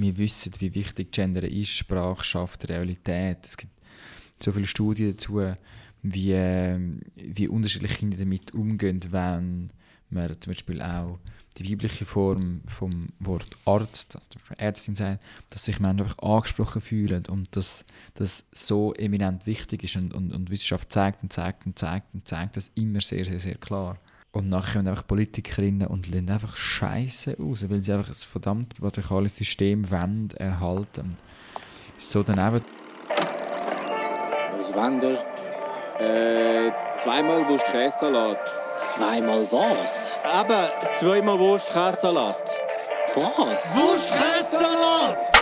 wir wissen, wie wichtig Gender ist, Sprache schafft Realität. Es gibt so viele Studien dazu, wie, wie unterschiedliche Kinder damit umgehen, wenn man zum Beispiel auch die weibliche Form vom Wort Arzt, also zum Ärztin sagt, dass sich Menschen einfach angesprochen fühlen und dass das so eminent wichtig ist und, und, und Wissenschaft zeigt und zeigt und zeigt und zeigt das immer sehr, sehr, sehr klar. Und nachher kommen einfach Politikerinnen und lassen einfach Scheiße raus, weil sie einfach ein verdammt patriarchales System wollen, erhalten. So daneben. Was Wander? Äh, zweimal Wurst-Käsesalat. Zweimal was? Eben, zweimal Wurst-Käsesalat. Was? Wurst-Käsesalat!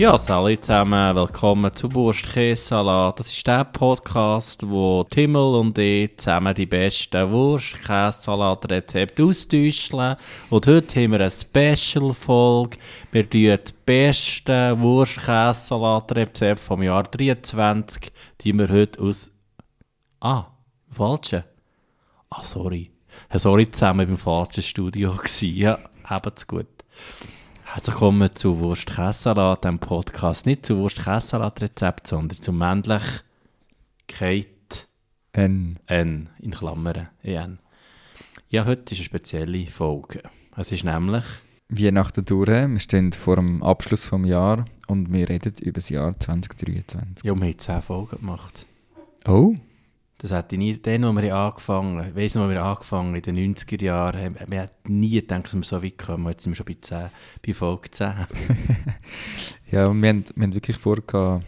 Ja, salut zusammen, willkommen zu Wurst-Käsesalat. Das ist der Podcast, wo Timmel und ich zusammen die besten Wurst-Käsesalat-Rezepte austauschen. Und heute haben wir eine Special-Folge. Wir tun die besten Wurst-Käsesalat-Rezepte vom Jahr 23, die wir heute aus... Ah, falsche. Ah, sorry. Sorry, zusammen beim falschen Studio gewesen. Ja, habt's gut. Herzlich willkommen zu Wurst Käsesalat, dem Podcast. Nicht zu Wurst Käsesalat Rezept, sondern zu Männlichkeit N. N in Klammern EN. Ja, heute ist eine spezielle Folge. Es ist nämlich Weihnachten durch, wir stehen vor dem Abschluss des Jahres und wir reden über das Jahr 2023. ja, wir haben 10 Folgen gemacht. Oh, Das hätte ich nie, dann, wo wir angefangen haben, ich weiss noch, wo wir angefangen in den 90er Jahren, wir hätten nie gedacht, dass wir so weit kommen. Jetzt sind wir schon bei 10, bei Folge 10. ja, und wir haben, wir haben wirklich vor,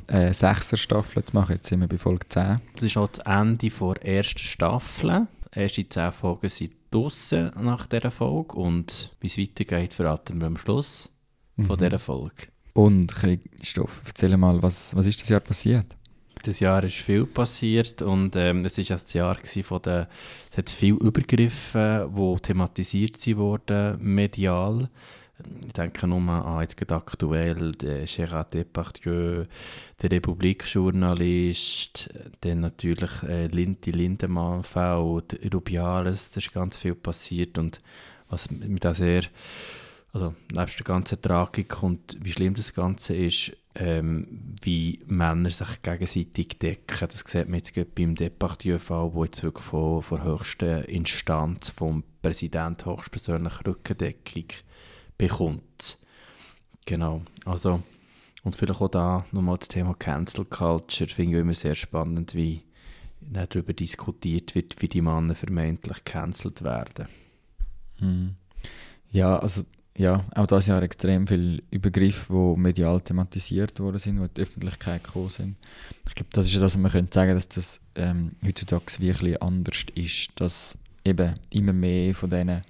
eine Sechser-Staffel zu machen. Jetzt sind wir bei Folge 10. Das ist auch das Ende der ersten Staffel. Die ersten 10 Folgen sind draussen nach dieser Folge und wie es weitergeht, verraten wir am Schluss von dieser Folge. Und Christoph, erzähl mal, was, was ist das Jahr passiert? Das Jahr ist viel passiert und ähm, es war das Jahr von der, es hat viele Übergriffe, die thematisiert sie wurden, medial. Ich denke nur an jetzt gerade aktuell der Gérard Depardieu, der Republik-Journalist, dann natürlich äh, Lind, die Lindemann-Fall, Rubiales, da ist ganz viel passiert und was mich da sehr, also nebst der ganzen Tragik und wie schlimm das Ganze ist, ähm, wie Männer sich gegenseitig decken. Das sieht man jetzt beim Depardieu-Fall, wo jetzt wirklich von, von der höchsten Instanz vom Präsident höchstpersönliche Rückendeckung bekommt. Genau, also und vielleicht auch da nochmal das Thema Cancel Culture, finde ich immer sehr spannend, wie darüber diskutiert wird, wie die Männer vermeintlich gecancelt werden. Hm. Ja, also ja, auch dieses Jahr extrem viele Übergriffe, die medial thematisiert worden sind, die in die Öffentlichkeit gekommen sind. Ich glaube, das ist ja das, was man könnte sagen, dass das ähm, heutzutage bisschen anders ist, dass eben immer mehr von diesen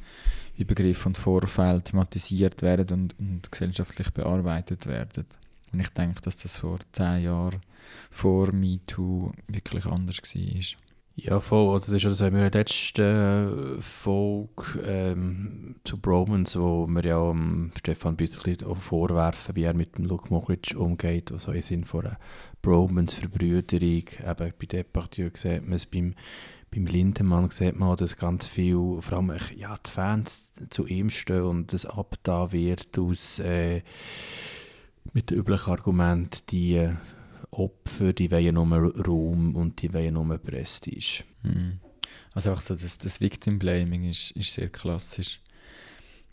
Übergriffen und Vorfällen thematisiert werden und, und gesellschaftlich bearbeitet werden. Und ich denke, dass das vor zehn Jahren vor MeToo wirklich anders war. Ja, voll. Also das ist das, haben wir in der letzten Folge ähm, zu Bromans, wo wir ja um Stefan Büssli vorwerfen, wie er mit dem Luke Mockridge umgeht, also im Sinne von einer Bromans-Verbrüderung. Eben bei Depardieu sieht man es, beim, beim Lindemann sieht man auch, dass ganz viel, vor allem ja, die Fans zu ihm stehen und das abda wird aus äh, mit dem üblichen Argument, die äh, Opfer, die wollen nur Ruhm und die wollen nur Prestige. Mhm. Also einfach so, das, das Victim Blaming ist, ist sehr klassisch.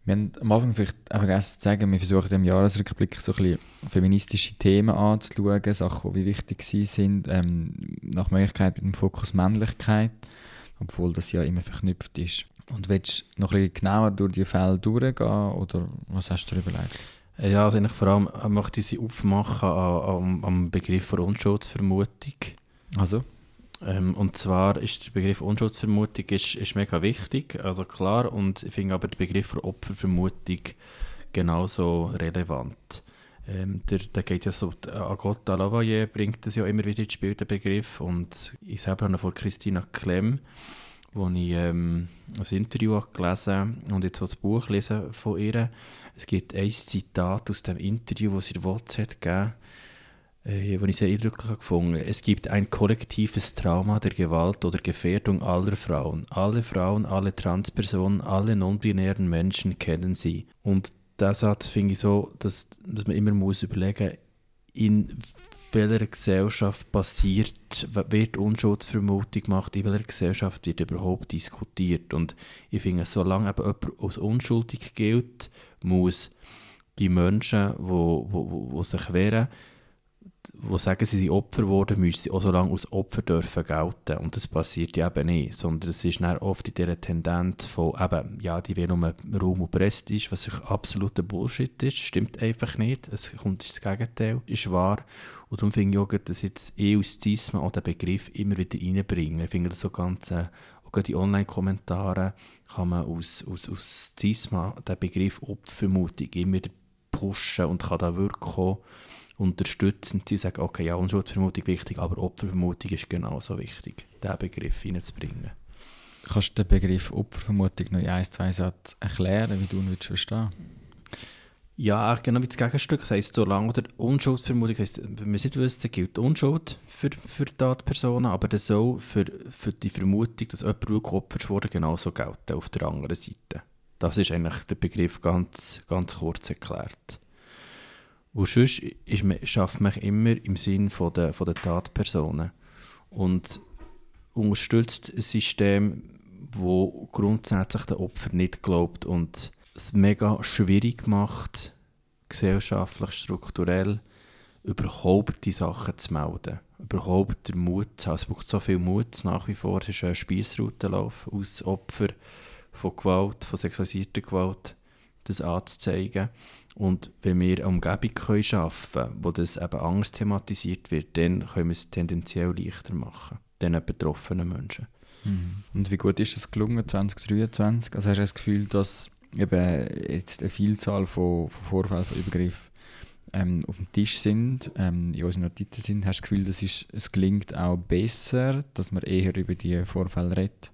Wir haben am Anfang vielleicht auch vergessen zu sagen, wir versuchen im Jahresrückblick so ein bisschen feministische Themen anzuschauen, Sachen, die wichtig sind, ähm, nach Möglichkeit mit dem Fokus Männlichkeit, obwohl das ja immer verknüpft ist. Und willst du noch ein bisschen genauer durch die Fälle durchgehen oder was hast du dir überlegt? Ja, also eigentlich vor allem äh, möchte ich sie aufmachen am, am Begriff der Unschuldsvermutung. Also? Ähm, und zwar ist der Begriff Unschuldsvermutung ist, ist mega wichtig, also klar, und ich finde aber den Begriff der Opfervermutung genauso relevant. Ähm, der, der geht ja so, Agota Lavoyer bringt das ja immer wieder ins Spiel, den Begriff. Und ich selber habe ihn von Christina Klemm, wo ich ähm, ein Interview habe gelesen und jetzt das Buch lesen von ihr. Es gibt ein Zitat aus dem Interview, das sie der WhatsApp gegeben äh, ich sehr eindrücklich gefunden Es gibt ein kollektives Trauma der Gewalt oder Gefährdung aller Frauen. Alle Frauen, alle Transpersonen, alle non-binären Menschen kennen sie. Und der Satz finde ich so, dass, dass man immer muss überlegen in welcher Gesellschaft passiert, wird Unschuldsvermutung gemacht, in welcher Gesellschaft wird überhaupt diskutiert. Und ich finde, solange eben jemand als unschuldig gilt, muss die Menschen, die wo, wo, wo sich wehren, die sagen, sie sind Opfer geworden, müssen sie auch so lange als Opfer dürfen gelten. Und das passiert ja eben nicht, sondern es ist oft in dieser Tendenz von, eben, ja, die will nur Raum und Prestige, was absoluter Bullshit ist, stimmt einfach nicht. Es kommt das Gegenteil, ist wahr. Und darum finde ich auch, dass jetzt eh aus Zisma auch den Begriff immer wieder reinbringen. Ich finde das so ganz, äh, auch die Online-Kommentare kann man aus, aus, aus Zisma den Begriff Opfermutung immer wieder pushen und kann da wirklich auch unterstützend sie sagen, okay, ja, Unschuldsvermutung wichtig, aber Opfervermutung ist genauso wichtig, diesen Begriff hineinzubringen. Kannst du den Begriff Opfervermutung noch in ein, zwei Sätzen erklären, wie du ihn verstehen ja, genau wie das Gegenstück. Das heisst, so lange oder Unschuldsvermutung, das heisst, wenn wir es nicht wissen, gilt Unschuld für, für Tatpersonen, aber das soll für, für die Vermutung, dass jemand Opfer wurde, genauso gelten auf der anderen Seite. Das ist eigentlich der Begriff ganz, ganz kurz erklärt. Und sonst ist man, schafft man immer im Sinn von der, von der Tatpersonen. Und unterstützt ein System, wo grundsätzlich der Opfer nicht glaubt und es mega schwierig macht, gesellschaftlich, strukturell, überhaupt die Sachen zu melden. Überhaupt den Mut zu haben. Es braucht so viel Mut nach wie vor. Es ist ein Spießrutenlauf aus Opfer von Gewalt, von sexualisierter Gewalt, das anzuzeigen. Und wenn wir eine Umgebung können schaffen können, wo das eben anders thematisiert wird, dann können wir es tendenziell leichter machen, den betroffenen Menschen. Mhm. Und wie gut ist das gelungen, 2023? Also hast du das Gefühl, dass eben jetzt eine Vielzahl von, von Vorfällen, von Übergriffen ähm, auf dem Tisch sind, ähm, in unseren Notizen sind, hast du das Gefühl, das ist, es gelingt auch besser, dass man eher über diese Vorfälle redet?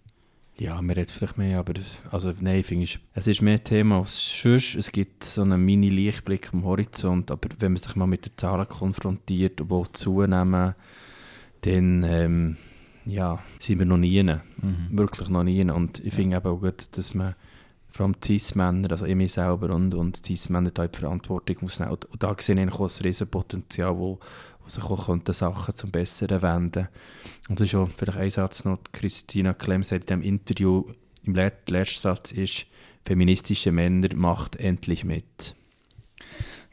Ja, man redet vielleicht mehr, aber also nein, finde ich, es ist mehr Thema als sonst. Es gibt so einen Mini-Lichtblick am Horizont, aber wenn man sich mal mit den Zahlen konfrontiert, die zunehmen, dann ähm, ja, sind wir noch nie. Mhm. Wirklich noch nie. Und ich finde eben auch gut, dass man vor allem Cis-Männer, also ich mich selber und, und Cis-Männer da die Verantwortung muss nehmen. Und, und da sehe ich auch ein Riesenpotenzial, wo wo sich auch könnte Sachen zum Besseren wenden Und das ist auch vielleicht ein Satz noch, Christina Klemm sagt in diesem Interview, im letzten Satz ist, feministische Männer macht endlich mit.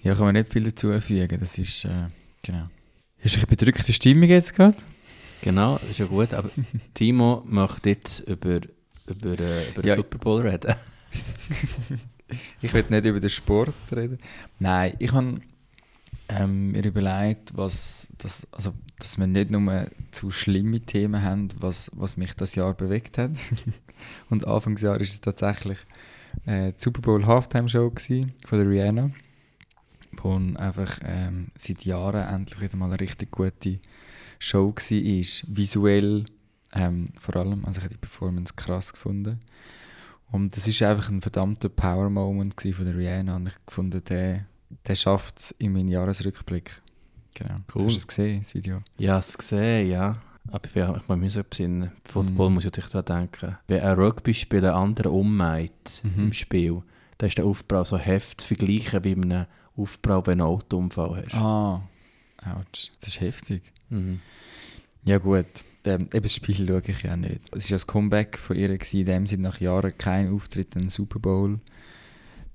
Ja, kann man nicht viel dazu fügen, das ist, äh, genau. Hast du eine bedrückte Stimmung jetzt gerade? Genau, das ist ja gut, aber Timo möchte jetzt über, über, äh, über ja. den Super Bowl reden. ich will nicht über den Sport reden. Nein, ich habe ähm, mir überlegt, was, das, also, dass wir nicht nur zu schlimme Themen haben, was, was mich das Jahr bewegt hat. Und Anfangsjahr ist es tatsächlich äh, die Super Bowl Halftime Show von der Rihanna, wo einfach ähm, seit Jahren endlich wieder mal eine richtig gute Show war. Visuell ähm, vor allem, also ich habe die Performance krass gefunden. Und das ist einfach ein verdammter Power Moment von der Rihanna und ich gefunden, der der schafft es in meinen Jahresrückblick. Genau. Cool. Hast du es gesehen, das Video? Ja, es gesehen, ja. Aber ich, muss mich besinnen. Football mm. muss ich natürlich daran denken. Wenn ein Rugby-Spieler anderen ummeint mhm. im Spiel, dann ist der Aufbau so heft zu vergleichen wie einem Aufbau, wenn du einen Autounfall hast. Ah, ouch. Das ist heftig. Mhm. Ja gut, ähm, eben das Spiel schaue ich ja nicht. Es war ja das Comeback von ihr, gewesen, in dem sie nach Jahren keinen Auftritt in den Super Bowl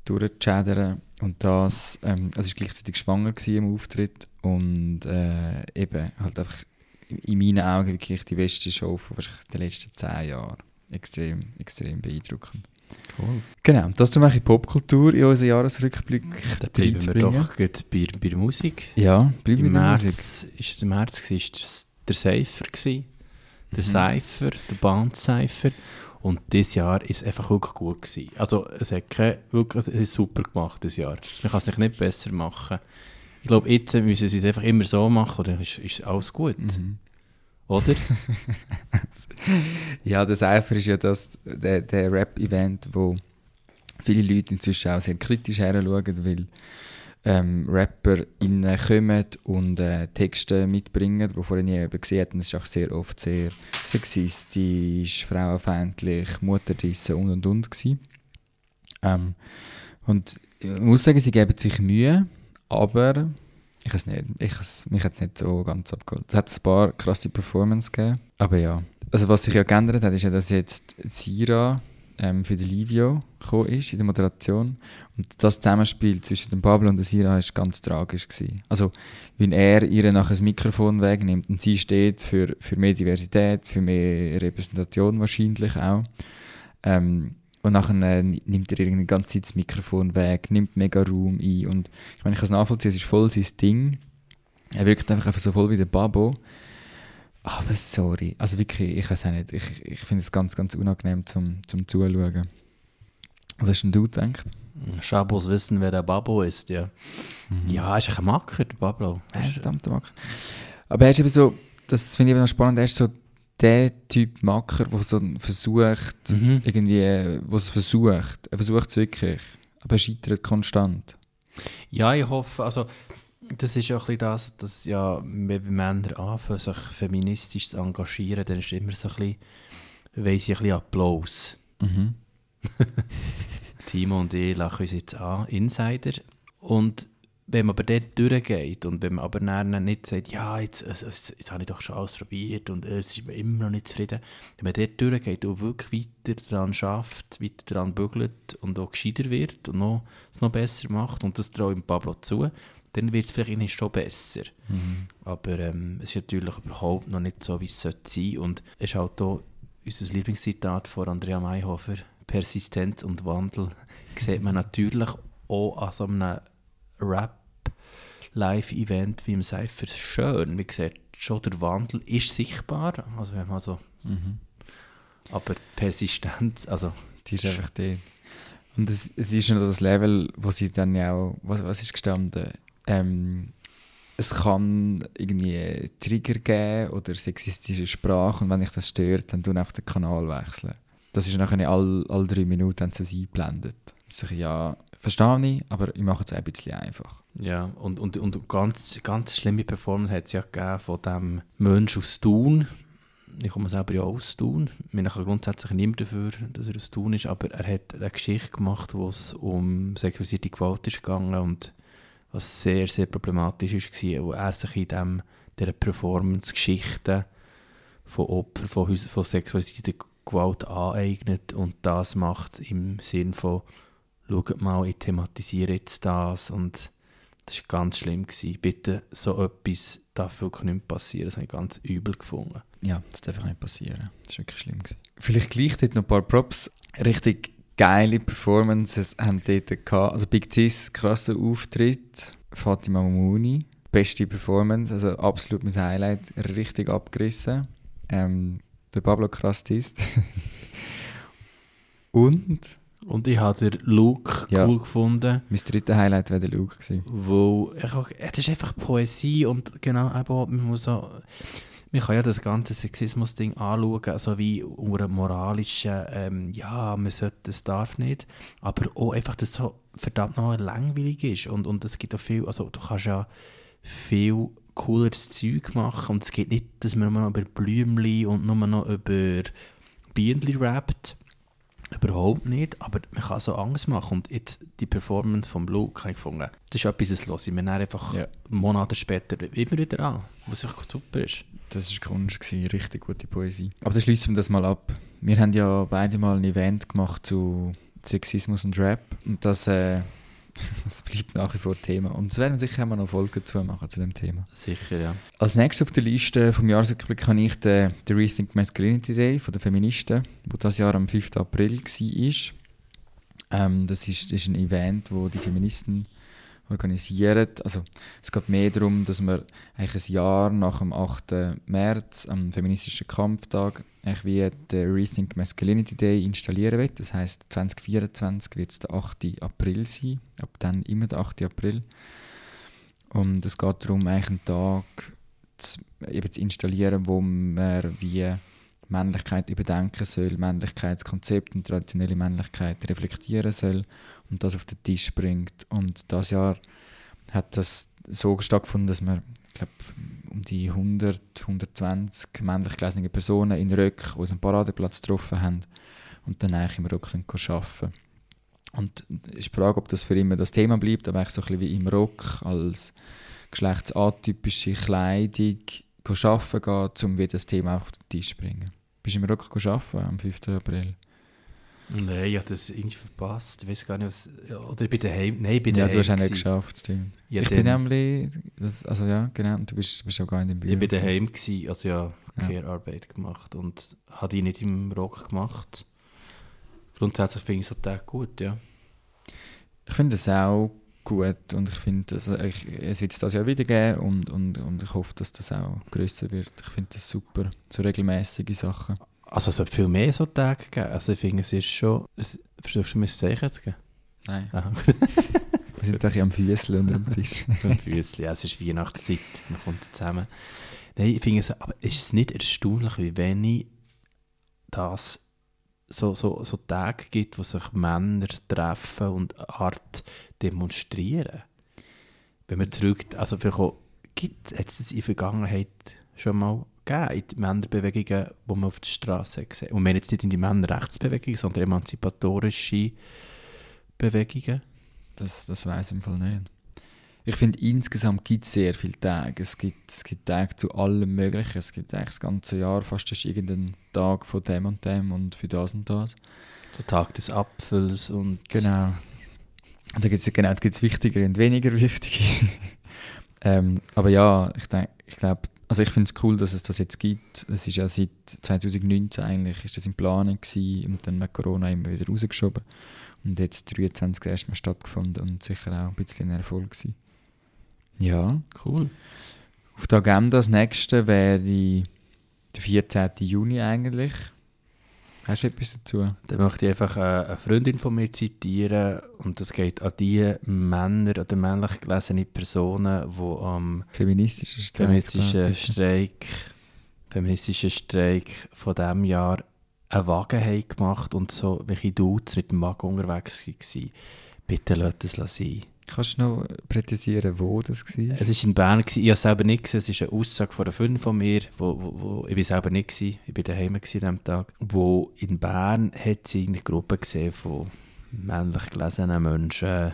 durchzuschädern. Und das, ähm, also ich war gleichzeitig schwanger im Auftritt und äh, eben halt einfach in meinen Augen wirklich die beste Show von wahrscheinlich den letzten zehn Jahren. Extrem, extrem beeindruckend. Cool. Genau, das zu machen Popkultur in unseren Jahresrückblick Da bleiben wir doch bei, bei der Musik. Ja, bleiben wir bei der Musik. Ist, Im März war der Cypher, der mhm. Cypher, der Bandcypher. Und dieses Jahr ist es einfach wirklich gut gewesen. Also es hat keine, wirklich, es ist super gemacht, das Jahr. Man kann es sich nicht besser machen. Ich glaube, jetzt müssen sie es einfach immer so machen, dann ist, ist alles gut. Mhm. Oder? Ja, das Eifer ist ja das, der, der Rap-Event, wo viele Leute inzwischen auch sehr kritisch heranschauen, weil ähm, Rapper innen kommen und äh, Texte mitbringen, die vorher nie eben gesehen hatten. Das ist auch sehr oft sehr sexistisch, frauenfeindlich, Mutterdissen und und und. Ähm, und ich muss sagen, sie geben sich Mühe, aber ich weiß nicht, ich, has- mich hat es nicht so ganz abgeholt. Es hat ein paar krasse Performances gegeben, aber ja. Also was sich ja geändert hat, ist ja, dass jetzt Sira ähm, für den Livio gekommen ist in der Moderation und das Zusammenspiel zwischen dem Pablo und der Sira ist ganz tragisch gewesen. Also wenn er ihr nachher das Mikrofon wegnimmt und sie steht für, für mehr Diversität, für mehr Repräsentation wahrscheinlich auch. Ähm, und nachher äh, nimmt er irgendwie die ganze Zeit das Mikrofon weg, nimmt mega Raum ein. Und ich meine, ich kann es nachvollziehen, es ist voll sein Ding. Er wirkt einfach, einfach so voll wie der Babo. Aber sorry, also wirklich, ich weiß auch nicht, ich, ich finde es ganz, ganz unangenehm zum, zum Zuschauen. Was hast denn du gedacht? Schabos wissen, wer der Babo ist, ja. Ja, ist ein Macker, der Pablo. Ja, verdammter Macker. Aber er ist eben so, das finde ich eben noch spannend, er ist so der Typ Macker, der so versucht, Mhm. irgendwie, wo es versucht. Er versucht es wirklich, aber er scheitert konstant. Ja, ich hoffe, also das ist ja ein bisschen das, dass ja, wenn Männer anfangen, sich feministisch zu engagieren, dann ist immer so ein bisschen, weiss ich, ein bisschen Applaus. Mhm. Timo und ich lachen uns jetzt an, Insider. Und wenn man aber dort durchgeht und wenn man aber dann nicht sagt, ja, jetzt, jetzt, jetzt, jetzt habe ich doch schon alles probiert und äh, es ist mir immer noch nicht zufrieden, wenn man dort durchgeht und wirklich weiter daran schafft, weiter daran bügelt und auch gescheiter wird und noch, es noch besser macht und das traue ich Pablo zu, dann wird es vielleicht schon besser. Aber ähm, es ist natürlich überhaupt noch nicht so, wie es sollte sein und es ist halt auch unser Lieblingszitat von Andrea Mayhofer, Persistenz und Wandel, sieht man natürlich auch an so einem Rap-Live-Event wie im Cypher schön. Man sieht schon, der Wandel ist sichtbar, also wenn man so, Mhm. aber die Persistenz, also Die ist einfach dort. Und es, es ist noch das Level, wo sie dann ja auch, was, was ist gestanden? Ähm, es kann irgendwie Trigger geben oder sexistische Sprache und wenn ich das stört, dann tun auch den Kanal wechseln. Das ist nachher alle, alle drei Minuten sie es eingeblendet. Ich ja, verstehe ich, aber ich mache es ein bisschen einfach. Ja, und, und, und ganz, ganz schlimme Performance hat es ja gegeben von dem Mensch aus Thun. Ich komme selber ja aus Thun. Wir kann grundsätzlich niemand dafür, dass er aus Thun ist, aber er hat eine Geschichte gemacht, wo es um sexualisierte Gewalt ist gegangen und was sehr, sehr problematisch war, wo er sich in dieser Performance Geschichten von Opfern von, von sexualisierter Gewalt aneignet und das macht im Sinn von schaut mal, ich thematisiere jetzt das und das war ganz schlimm. Gewesen. Bitte, so etwas darf wirklich nicht passieren. Das habe ich ganz übel gefunden. Ja, das darf nicht passieren. Das war wirklich schlimm. Gewesen. Vielleicht gleich dort noch ein paar Props. Richtig geile Performances haben dort gehabt. Also Big Cis, krasser Auftritt. Fatima Mouni, beste Performance. Also absolut mein Highlight. Richtig abgerissen. Ähm, der Pablo Krastis. Und Und ich habe den Look Ja. cool gefunden, mein dritter Highlight war der Luke. Gewesen. wo ich auch, es ist einfach Poesie und genau, eben, man muss auch, man kann ja das ganze Sexismus-Ding anschauen, also wie unter einem moralischen, ähm, ja, man sollte, das darf nicht, aber auch einfach, dass es so verdammt noch langweilig ist und, und es gibt auch viel, also du kannst ja viel cooleres Zeug machen und es geht nicht, dass man nur noch über Blümchen und nur noch über Bienen rappt, Überhaupt nicht, aber man kann so Angst machen. Und jetzt die Performance vom Luke habe ich gefunden, das ist etwas, das höre ich mir einfach Ja. Monate später immer wieder an, was einfach super ist. Das war Kunst, gewesen, richtig gute Poesie. Aber dann schließen wir das mal ab. Wir haben ja beide mal ein Event gemacht zu Sexismus und Rap. Und das, äh, das bleibt nach wie vor Thema. Und es werden wir sicher noch Folgen dazu machen zu dem Thema. Sicher, ja. Als nächstes auf der Liste vom Jahresrückblick habe ich den, den Rethink Masculinity Day von den Feministen, wo das Jahr am 5. April war. Ähm, das, ist, das ist ein Event, wo die Feministen organisieren. Also es geht mehr darum, dass man eigentlich ein Jahr nach dem 8. März, am feministischen Kampftag, eigentlich wie den Rethink Masculinity Day installieren will. Das heißt 2024 wird es der 8. April sein, ab dann immer der 8. April. Und es geht darum, eigentlich einen Tag zu, eben zu installieren, wo man wie Männlichkeit überdenken soll, Männlichkeitskonzept und traditionelle Männlichkeit reflektieren soll und das auf den Tisch bringt. Und das Jahr hat das so stattgefunden, dass wir, ich glaube, um die 100, 120 männlich gelesene Personen in Röck aus dem Paradeplatz getroffen haben und dann eigentlich im Rock sind arbeiten. Und es ist die Frage, ob das für immer das Thema bleibt, aber eigentlich so ein bisschen wie im Rock als geschlechtsatypische Kleidung arbeiten geht, um wieder das Thema auf den Tisch zu bringen. Bist du im Rock arbeiten am 5. April? Nein, ich habe das irgendwie verpasst. Ich weiß gar nicht, was. ja, Oder ich bin daheim. Nein, ich bin Ja, daheim. du hast auch nicht geschafft, stimmt. Ja, ich bin nämlich, das, also ja, genau, und du bist, bist auch gar nicht im Büro. Ich bin daheim, gewesen, also ja, Ja. Care-Arbeit gemacht und habe die nicht im Rock gemacht. Grundsätzlich finde ich so Tag gut, ja. Ich finde es auch gut und ich finde, also es wird es das Jahr wieder geben und, und, und ich hoffe, dass das auch grösser wird. Ich finde das super, so regelmäßige Sachen. Also es sollte viel mehr so Tage geben. Also ich finde, es ist schon... Es, versuchst du mir das Zeichen zu geben? Nein, Aha. wir sind doch am Füßel unter dem Tisch. Ein Füßchen, ja, es ist Weihnachtszeit, man kommt zusammen. Nein, ich finde es, aber ist es nicht erstaunlich, wie wenig das so, so, so Tage gibt, wo sich Männer treffen und eine Art demonstrieren? Wenn man zurück, also vielleicht auch, gibt es es in der Vergangenheit schon mal gegeben, in die Männerbewegungen, wo man auf der Straße gesehen Und wir jetzt nicht in die Männerrechtsbewegung, sondern emanzipatorische Bewegungen. Das, das weiß ich im Fall nicht. Ich finde, insgesamt gibt es sehr viele Tage. Es gibt, es gibt Tage zu allem Möglichen. Es gibt eigentlich das ganze Jahr fast ist irgendein Tag von dem und dem und für das und das. So Tag des Apfels und Genau. Und da gibt es genau, da gibt's wichtigere und weniger wichtige. ähm, aber ja, ich, denk- ich glaube, also ich finde es cool, dass es das jetzt gibt. Es ist ja seit 2019 eigentlich ist das in Planung gewesen und dann mit Corona immer wieder rausgeschoben. Und jetzt 23 erstmal stattgefunden und sicher auch ein bisschen ein Erfolg gewesen. Ja, Cool. auf der Agenda das nächste wäre der 14. Juni eigentlich. Hast du etwas dazu? Dann möchte ich einfach äh, eine Freundin von mir zitieren und das geht an die Männer oder männlich gelesene Personen, die am Feministischer Streik. feministischen. Streik, feministischen Streik von diesem Jahr einen Wagen haben gemacht und so welche Dudes mit dem Wagen unterwegs waren. Bitte lasst es sein. Kannst du noch präzisieren, wo das war? Es war in Bern, ich habe es selber nicht gesehen, es ist eine Aussage von einer Freundin von mir, wo, wo, wo, ich selber nicht gewesen, ich war daheim an diesem Tag, wo in Bern hat sie eine Gruppe gesehen von männlich gelesenen Menschen,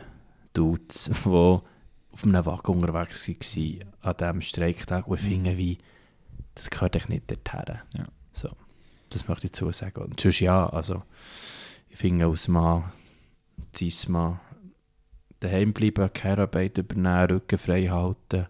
Dudes, die auf einem Wagen unterwegs waren an diesem Streiktag und ich finde, wie, das gehört echt nicht dorthin. Ja. So, das möchte ich dazu sagen. Und sonst ja, also ich finde als Mann, Cis-Mann, daheim bleiben, Care-Arbeit übernehmen, Rücken frei halten.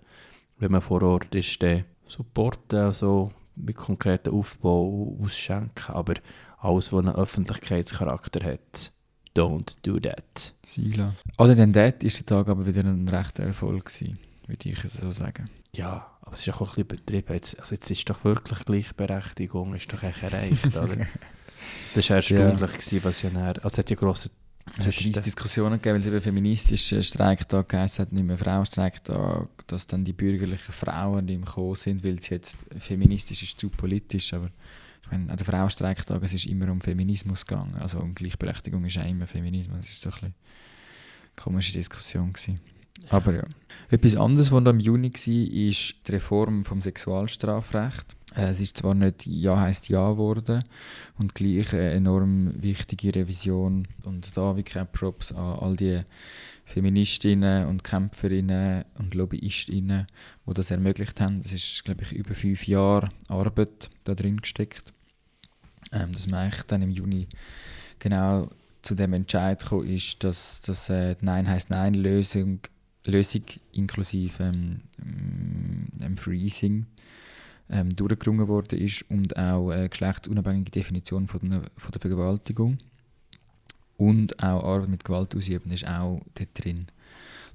Wenn man vor Ort ist, dann supporten, also mit konkreten Aufbau ausschenken. Aber alles, was einen Öffentlichkeitscharakter hat, don't do that. Sila. Other than that ist der Tag aber wieder ein rechter Erfolg gewesen, würde ich es so sagen. Ja, aber es ist auch ein bisschen übertrieben. Jetzt, also jetzt ist doch wirklich Gleichberechtigung, ist doch echt erreicht, oder? Das war erstaunlich, gewesen, was ja näher... Also es hat ja grosse... Es hat riesige Diskussionen gegeben, weil es eben feministischer Streiktag geheißen hat, nicht mehr Frauenstreiktag, dass dann die bürgerlichen Frauen mehr gekommen sind, weil es jetzt feministisch ist, zu politisch, aber ich meine, an den Frauenstreiktag, es ist immer um Feminismus gegangen, also um Gleichberechtigung ist auch immer Feminismus, das ist so ein bisschen eine komische Diskussion gewesen. Aber ja. Etwas anderes, was im Juni war, ist die Reform vom Sexualstrafrecht. Äh, Es ist zwar nicht Ja heißt Ja geworden und gleich eine enorm wichtige Revision. Und da wirklich auch Props an all die Feministinnen und Kämpferinnen und Lobbyistinnen, die das ermöglicht haben. Das ist, glaube ich, über fünf Jahre Arbeit da drin gesteckt. Ähm, dass man eigentlich dann im Juni genau zu dem Entscheid gekommen ist, dass, dass äh, die Nein heißt Nein Lösung, Lösung inklusive ähm, ähm, Freezing ähm, durchgerungen worden ist und auch eine geschlechtsunabhängige Definition von der, von der Vergewaltigung und auch Arbeit mit Gewalt ausüben ist auch dort drin.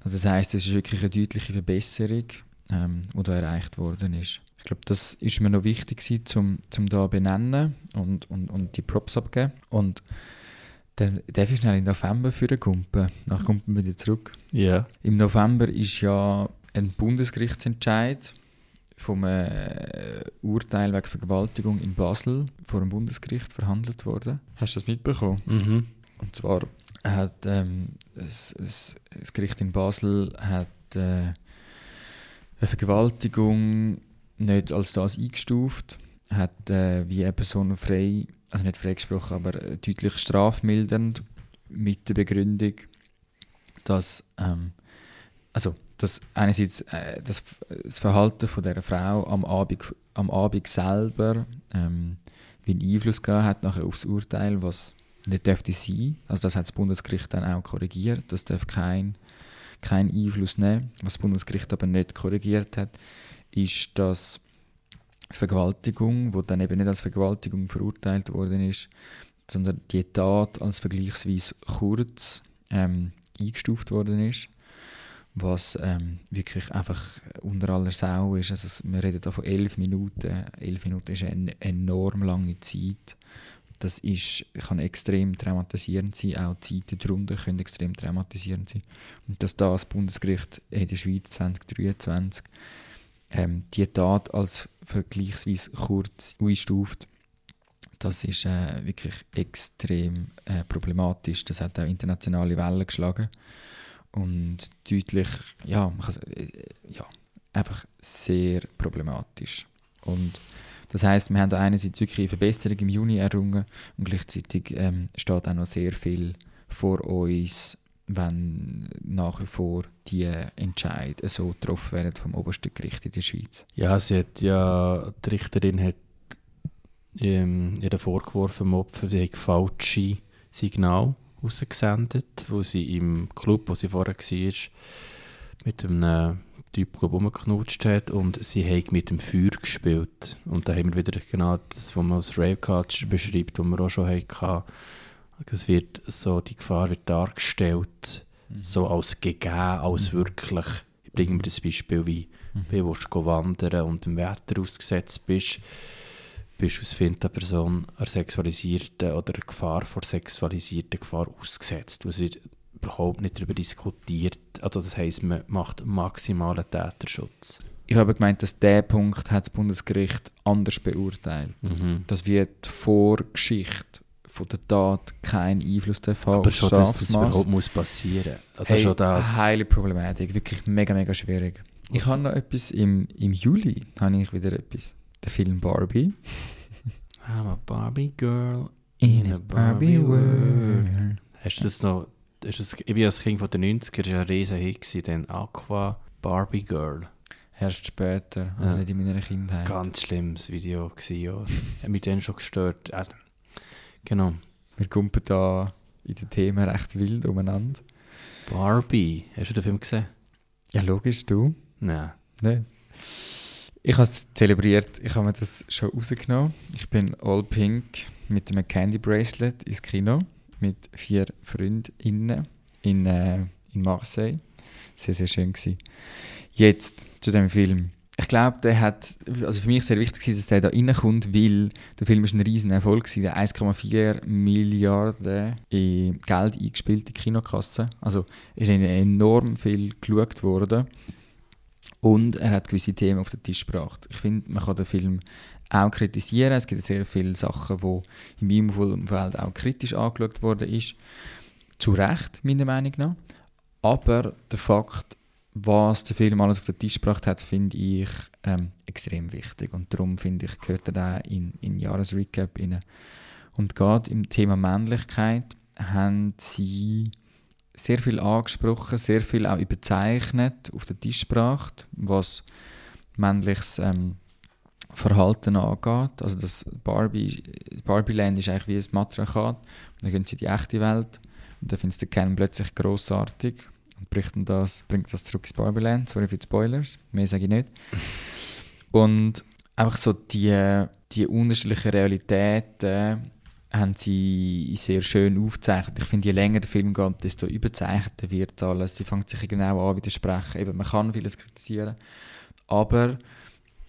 Also das heißt, es ist wirklich eine deutliche Verbesserung, ähm, die da erreicht worden ist. Ich glaube, das ist mir noch wichtig zum, zum da benennen und, und, und die Props abgeben. Und dann darf ich schnell im November für den Kumpen, nach Kumpen wieder zurück. Ja. Im November ist ja ein Bundesgerichtsentscheid vom äh, Urteil wegen Vergewaltigung in Basel vor dem Bundesgericht verhandelt worden. Hast du das mitbekommen? Mhm. Und zwar hat ähm, das, das, das Gericht in Basel hat äh, eine Vergewaltigung nicht als das eingestuft, hat äh, wie eine Person frei, also nicht freigesprochen, aber äh, deutlich strafmildernd mit der Begründung, dass ähm, also dass einerseits äh, das, das Verhalten von der Frau am Abend, am Abend selber ähm, wie einen Einfluss gehabt hat nachher aufs Urteil, was nicht dürfte sein. Also das hat das Bundesgericht dann auch korrigiert. Das darf kein, kein Einfluss nehmen. Was das Bundesgericht aber nicht korrigiert hat, ist, dass die Vergewaltigung, wo dann eben nicht als Vergewaltigung verurteilt worden ist, sondern die Tat als vergleichsweise kurz ähm, eingestuft worden ist, was ähm, wirklich einfach unter aller Sau ist. Also wir reden da von elf Minuten. Elf Minuten ist eine enorm lange Zeit. Das ist, kann extrem traumatisierend sein. Auch die Zeiten darunter können extrem traumatisierend sein. Und dass da das Bundesgericht in der Schweiz 2023 ähm, die Tat als vergleichsweise kurz einstuft, das ist äh, wirklich extrem äh, problematisch. Das hat auch internationale Wellen geschlagen und deutlich, ja, s- äh, ja, einfach sehr problematisch. Und das heißt, wir haben da einerseits wirklich eine Verbesserung im Juni errungen und gleichzeitig ähm, steht auch noch sehr viel vor uns, wenn nach wie vor die Entscheide so getroffen werden vom obersten Gericht in der Schweiz. Ja, sie hat ja, die Richterin hat ähm, ihr vorgeworfen, Opfer, sie hat falsche Signale rausgesendet, wo sie im Club, wo sie vorher war, mit einem Typ rumgeknutscht hat und sie hat mit dem Feuer gespielt. Und da haben wir wieder genau das, was man als Rail Culture beschreibt, was wir auch schon hatten. Es wird so, die Gefahr wird dargestellt, so als gegeben, als wirklich. Ich bringe mir das Beispiel, wie wenn du wandern und dem Wetter ausgesetzt bist, bist als findende Person einer sexualisierten oder einer Gefahr vor sexualisierter Gefahr ausgesetzt. Es wird überhaupt nicht darüber diskutiert. Also das heisst, man macht maximalen Täterschutz. Ich habe gemeint, dass der Punkt hat das Bundesgericht anders beurteilt. Mhm. Dass wir die Vorgeschichte von der Tat keinen Einfluss haben Aber schon, dass das überhaupt muss passieren Also Hey, schon das... Heile Problematik, wirklich mega, mega schwierig. Ich habe noch etwas im, im Juli, habe ich wieder etwas. Der Film Barbie. I'm a Barbie girl In a Barbie world. Hast du das noch... Hast du das, ich bin als Kind von den 90er, das war ein riesen Hit, dann Aqua Barbie Girl. Erst später, also Ja. nicht in meiner Kindheit. Ganz schlimmes Video gewesen, ja. Hat mich dann schon gestört. Äh, genau. Wir kumpen da in den Themen recht wild umeinander. Barbie. Hast du den Film gesehen? Ja, logisch, du. Nein. Nein. Ich habe es zelebriert. Ich habe mir das schon rausgenommen. Ich bin all pink mit einem Candy Bracelet ins Kino mit vier Freundinnen in, äh, in Marseille. Sehr, sehr schön gewesen. Jetzt zu dem Film. Ich glaube, der hat, also für mich sehr wichtig, gewesen, dass der da reinkommt, weil der Film ist ein riesen Erfolg. Der 1,4 Milliarden in Geld eingespielt in die Kinokasse. Also ist enorm viel geschaut worden. Und er hat gewisse Themen auf den Tisch gebracht. Ich finde, man kann den Film auch kritisieren. Es gibt sehr viele Sachen, die in meinem Umfeld auch kritisch angeschaut worden ist. Zu Recht, meiner Meinung nach. Aber der Fakt, was der Film alles auf den Tisch gebracht hat, finde ich ähm, extrem wichtig. Und darum finde ich, gehört er da in, in Jahresrecap rein. Und gerade im Thema Männlichkeit haben sie sehr viel angesprochen, sehr viel auch überzeichnet auf den Tisch gebracht, was männliches ähm, Verhalten angeht. Also das Barbie, Barbie-Land ist eigentlich wie ein Matriarchat. Dann gehen sie in die echte Welt und dann findet der Ken plötzlich grossartig und bringt das, bringt das zurück ins Barbie-Land. Sorry für die Spoilers, mehr sage ich nicht. Und einfach so die, die unterschiedlichen Realitäten haben sie sehr schön aufgezeichnet. Ich finde, je länger der Film geht, desto überzeichneter wird alles. Sie fängt sich genau an widersprechen. Eben, man kann vieles kritisieren, aber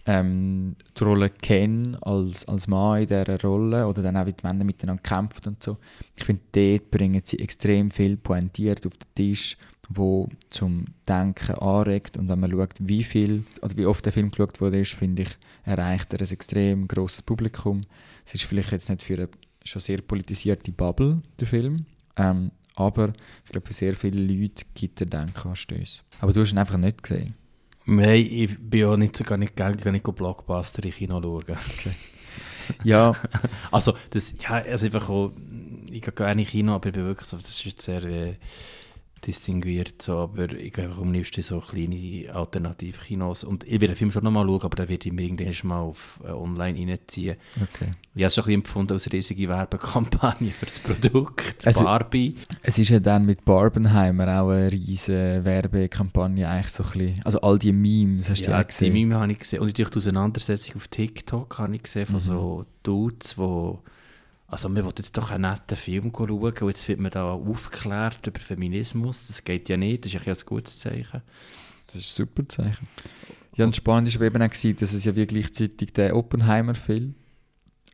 ähm, die Rolle Ken als, als Mann in dieser Rolle oder dann auch wie die Männer miteinander kämpfen und so. Ich finde, dort bringen sie extrem viel pointiert auf den Tisch wo zum Denken anregt und wenn man schaut, wie viel oder wie oft der Film geschaut wurde, finde ich, erreicht er ein extrem großes Publikum. Es ist vielleicht jetzt nicht für eine schon sehr politisierte Bubble der Film, ähm, aber ich glaube für sehr viele Leute gibt er Denkanstöße. Aber du hast ihn einfach nicht gesehen. Nein, ich bin auch nicht so gar nicht gar nicht go Blockbuster in Kino schauen. Ja, Also, das, ja, also einfach auch, ich gehe gerne in Kino, aber ich bin wirklich so, das ist sehr äh, distinguiert, so, aber ich gehe einfach am liebsten so kleine Alternativkinos und ich werde den Film schon nochmal schauen, aber dann werde ich mir irgendwann mal auf äh, online reinziehen. okay. Ich habe es schon ein bisschen empfunden als riesige Werbekampagne für das Produkt, Also- Barbie. Es ist ja dann mit Barbenheimer auch eine riesige Werbekampagne eigentlich so ein bisschen, also all die Memes, hast du ja, Ja, auch die gesehen? Mime habe ich gesehen. Und natürlich die Auseinandersetzung auf TikTok habe ich gesehen von Mhm. so Dudes, wo also man will jetzt doch einen netten Film schauen und jetzt wird man da aufgeklärt über Feminismus. Das geht ja nicht, das ist ja ein gutes Zeichen. Das ist ein super Zeichen. Ja, und spannend war aber eben auch, gewesen, dass es ja wie gleichzeitig der Oppenheimer-Film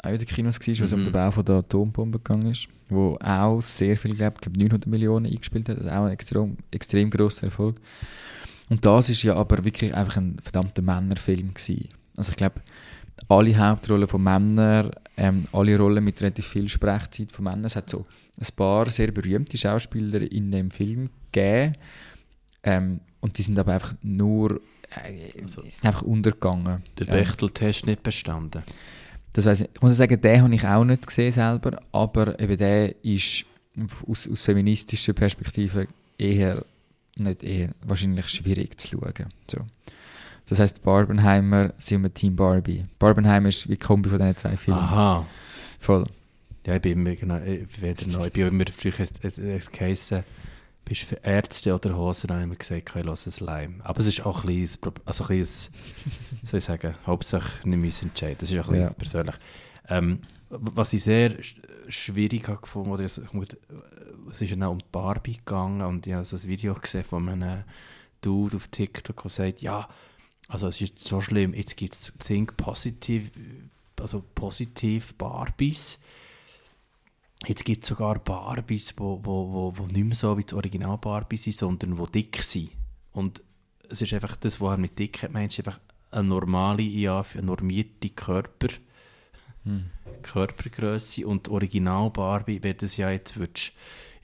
auch in den Kinos war, was um Mhm. den Bau von der Atombombe gegangen ist, wo auch sehr viel, ich glaube, 900 Millionen eingespielt hat, also auch ein extrem, extrem grosser Erfolg. Und das ist ja aber wirklich einfach ein verdammter Männerfilm gewesen. Also ich glaube, alle Hauptrollen von Männern, ähm, alle Rollen mit relativ viel Sprechzeit von Männern. Es hat so ein paar sehr berühmte Schauspieler in dem Film gegeben. Ähm, und die sind aber einfach nur, äh, die sind einfach untergegangen. Der Ähm, Bechteltest nicht bestanden. das weiss ich. ich muss sagen, den habe ich auch nicht gesehen selber, aber eben der ist aus, aus feministischer Perspektive eher, nicht eher, wahrscheinlich schwierig zu schauen. So. Das heisst, Barbenheimer sind wir Team Barbie. Barbenheimer ist wie die Kombi von diesen zwei Filmen. Aha. Voll. Ja, ich bin immer, genau, ich neu. Ich bin immer es- es geheissen, bist du für Ärzte oder Hosen? Dann haben wir gesagt, ich lasse es Leim. Aber es ist auch ein bisschen, ein Pro- also ein wie soll ich sagen, Hauptsache nicht müssen entscheiden. Das ist auch ein bisschen Ja. persönlich. Ähm, was ich sehr sch- schwierig habe gefunden, oder es es ist ja auch um Barbie gegangen und ich habe so ein Video gesehen von einem Dude auf TikTok, der sagt, ja, also es ist so schlimm, jetzt gibt es Think positiv, also positiv Barbies. Jetzt gibt es sogar Barbies, die wo, wo, wo, wo nicht mehr so wie das Original Barbie sind, sondern die dick sind. Und es ist einfach das, was er mit Dickheit meint, ist einfach eine normale, ja, eine normierte Körper, Körpergröße. Und Original Barbie, wenn das ja jetzt würdest,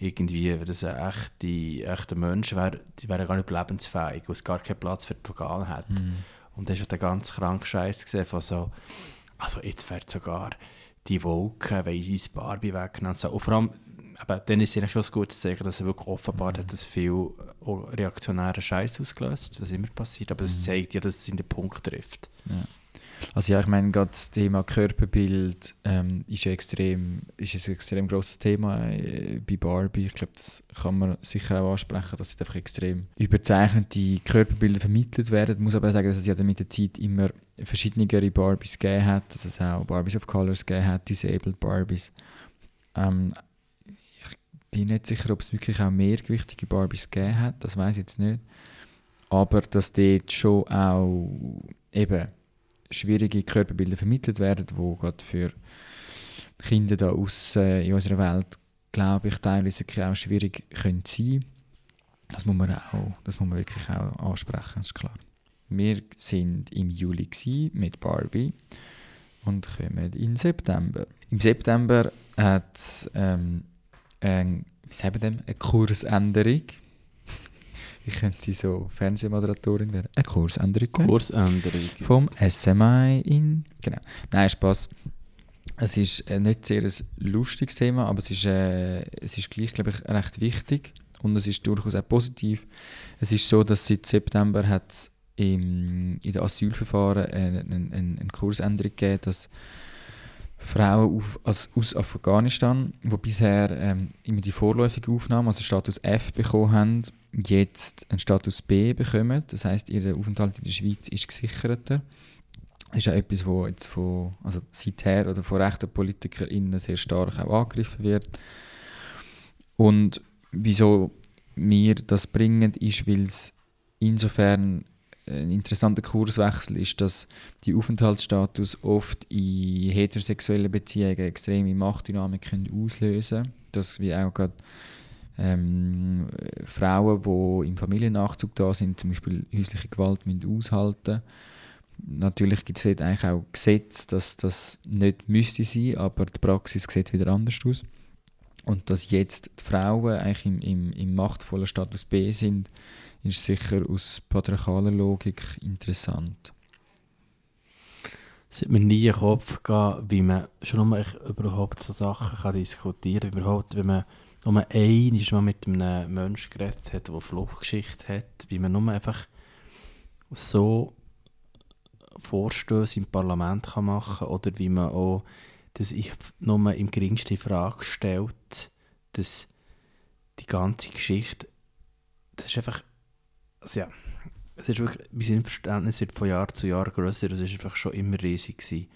irgendwie, wenn das ein echter, echter Mensch wäre, die wäre gar nicht überlebensfähig, weil es gar keinen Platz für die Organe hat. Und da ist ja der ganz kranke Scheiß gesehen von so, also jetzt wird sogar die Wolken, weil uns Barbie weggenommen so. Und vor allem, aber dann ist es ja schon ein gutes Zeichen, dass er wirklich offenbar hat, dass viel auch reaktionären Scheiß ausgelöst, was immer passiert. Aber es zeigt ja, dass es in den Punkt trifft. Also ja, ich meine, gerade das Thema Körperbild ähm, ist, extrem, ist ein extrem grosses Thema äh, bei Barbie. Ich glaube, das kann man sicher auch ansprechen, dass einfach extrem überzeichnete Körperbilder vermittelt werden. Ich muss aber sagen, dass es ja mit der Zeit immer verschiedenere Barbies gegeben hat, dass es auch Barbies of Colors gegeben hat, Disabled Barbies. Ähm, ich bin nicht sicher, ob es wirklich auch mehrgewichtige Barbies gegeben hat, das weiß ich jetzt nicht. Aber dass dort schon auch eben schwierige Körperbilder vermittelt werden, die gerade für Kinder da äh, in unserer Welt, glaube ich, teilweise wirklich auch schwierig können sein. Das muss man auch, das muss man wirklich auch ansprechen, ist klar. Wir sind im Juli mit Barbie und kommen in September. Im September hat es ähm, ein, eine Kursänderung. Ich könnte so Fernsehmoderatorin werden. Eine Kursänderung. Kursänderung. Vom SMI in. Genau. Nein, Spaß. Es ist äh, nicht sehr ein lustiges Thema, aber es ist, äh, es ist gleich, glaube ich, recht wichtig und es ist durchaus auch positiv. Es ist so, dass seit September hat es im, in den Asylverfahren eine, eine, eine, eine Kursänderung gegeben, dass Frauen auf, also aus Afghanistan, die bisher ähm, immer die vorläufige Aufnahme, also Status F bekommen haben, jetzt einen Status B bekommen. Das heißt, ihr Aufenthalt in der Schweiz ist gesicherter. Das ist auch etwas, wo jetzt von, also seither oder von rechten PolitikerInnen sehr stark auch angegriffen wird. Und wieso wir das bringen, ist, weil es insofern ein interessanter Kurswechsel ist, dass die Aufenthaltsstatus oft in heterosexuellen Beziehungen extreme Machtdynamik auslösen können. Dass wie auch gerade ähm, Frauen, die im Familiennachzug da sind, zum Beispiel häusliche Gewalt müssen aushalten Natürlich gibt es dort eigentlich auch Gesetze, dass das nicht müsste sein, aber die Praxis sieht wieder anders aus. Und dass jetzt die Frauen eigentlich im, im, im machtvollen Status B sind, ist sicher aus patriarchaler Logik interessant. Es hat mir nie in den Kopf gegangen, wie man schon mal überhaupt so Sachen kann diskutieren kann. Überhaupt, wenn man nur einmal mal mit einem Menschen geredet hat, der Fluchtgeschichte hat, wie man nur einfach so Vorstöße im Parlament kann machen kann oder wie man auch, dass ich nur im geringsten in Frage stellt, dass die ganze Geschichte, das ist einfach, also ja, es ist wirklich, mein Verständnis wird von Jahr zu Jahr grösser, es ist einfach schon immer riesig gewesen.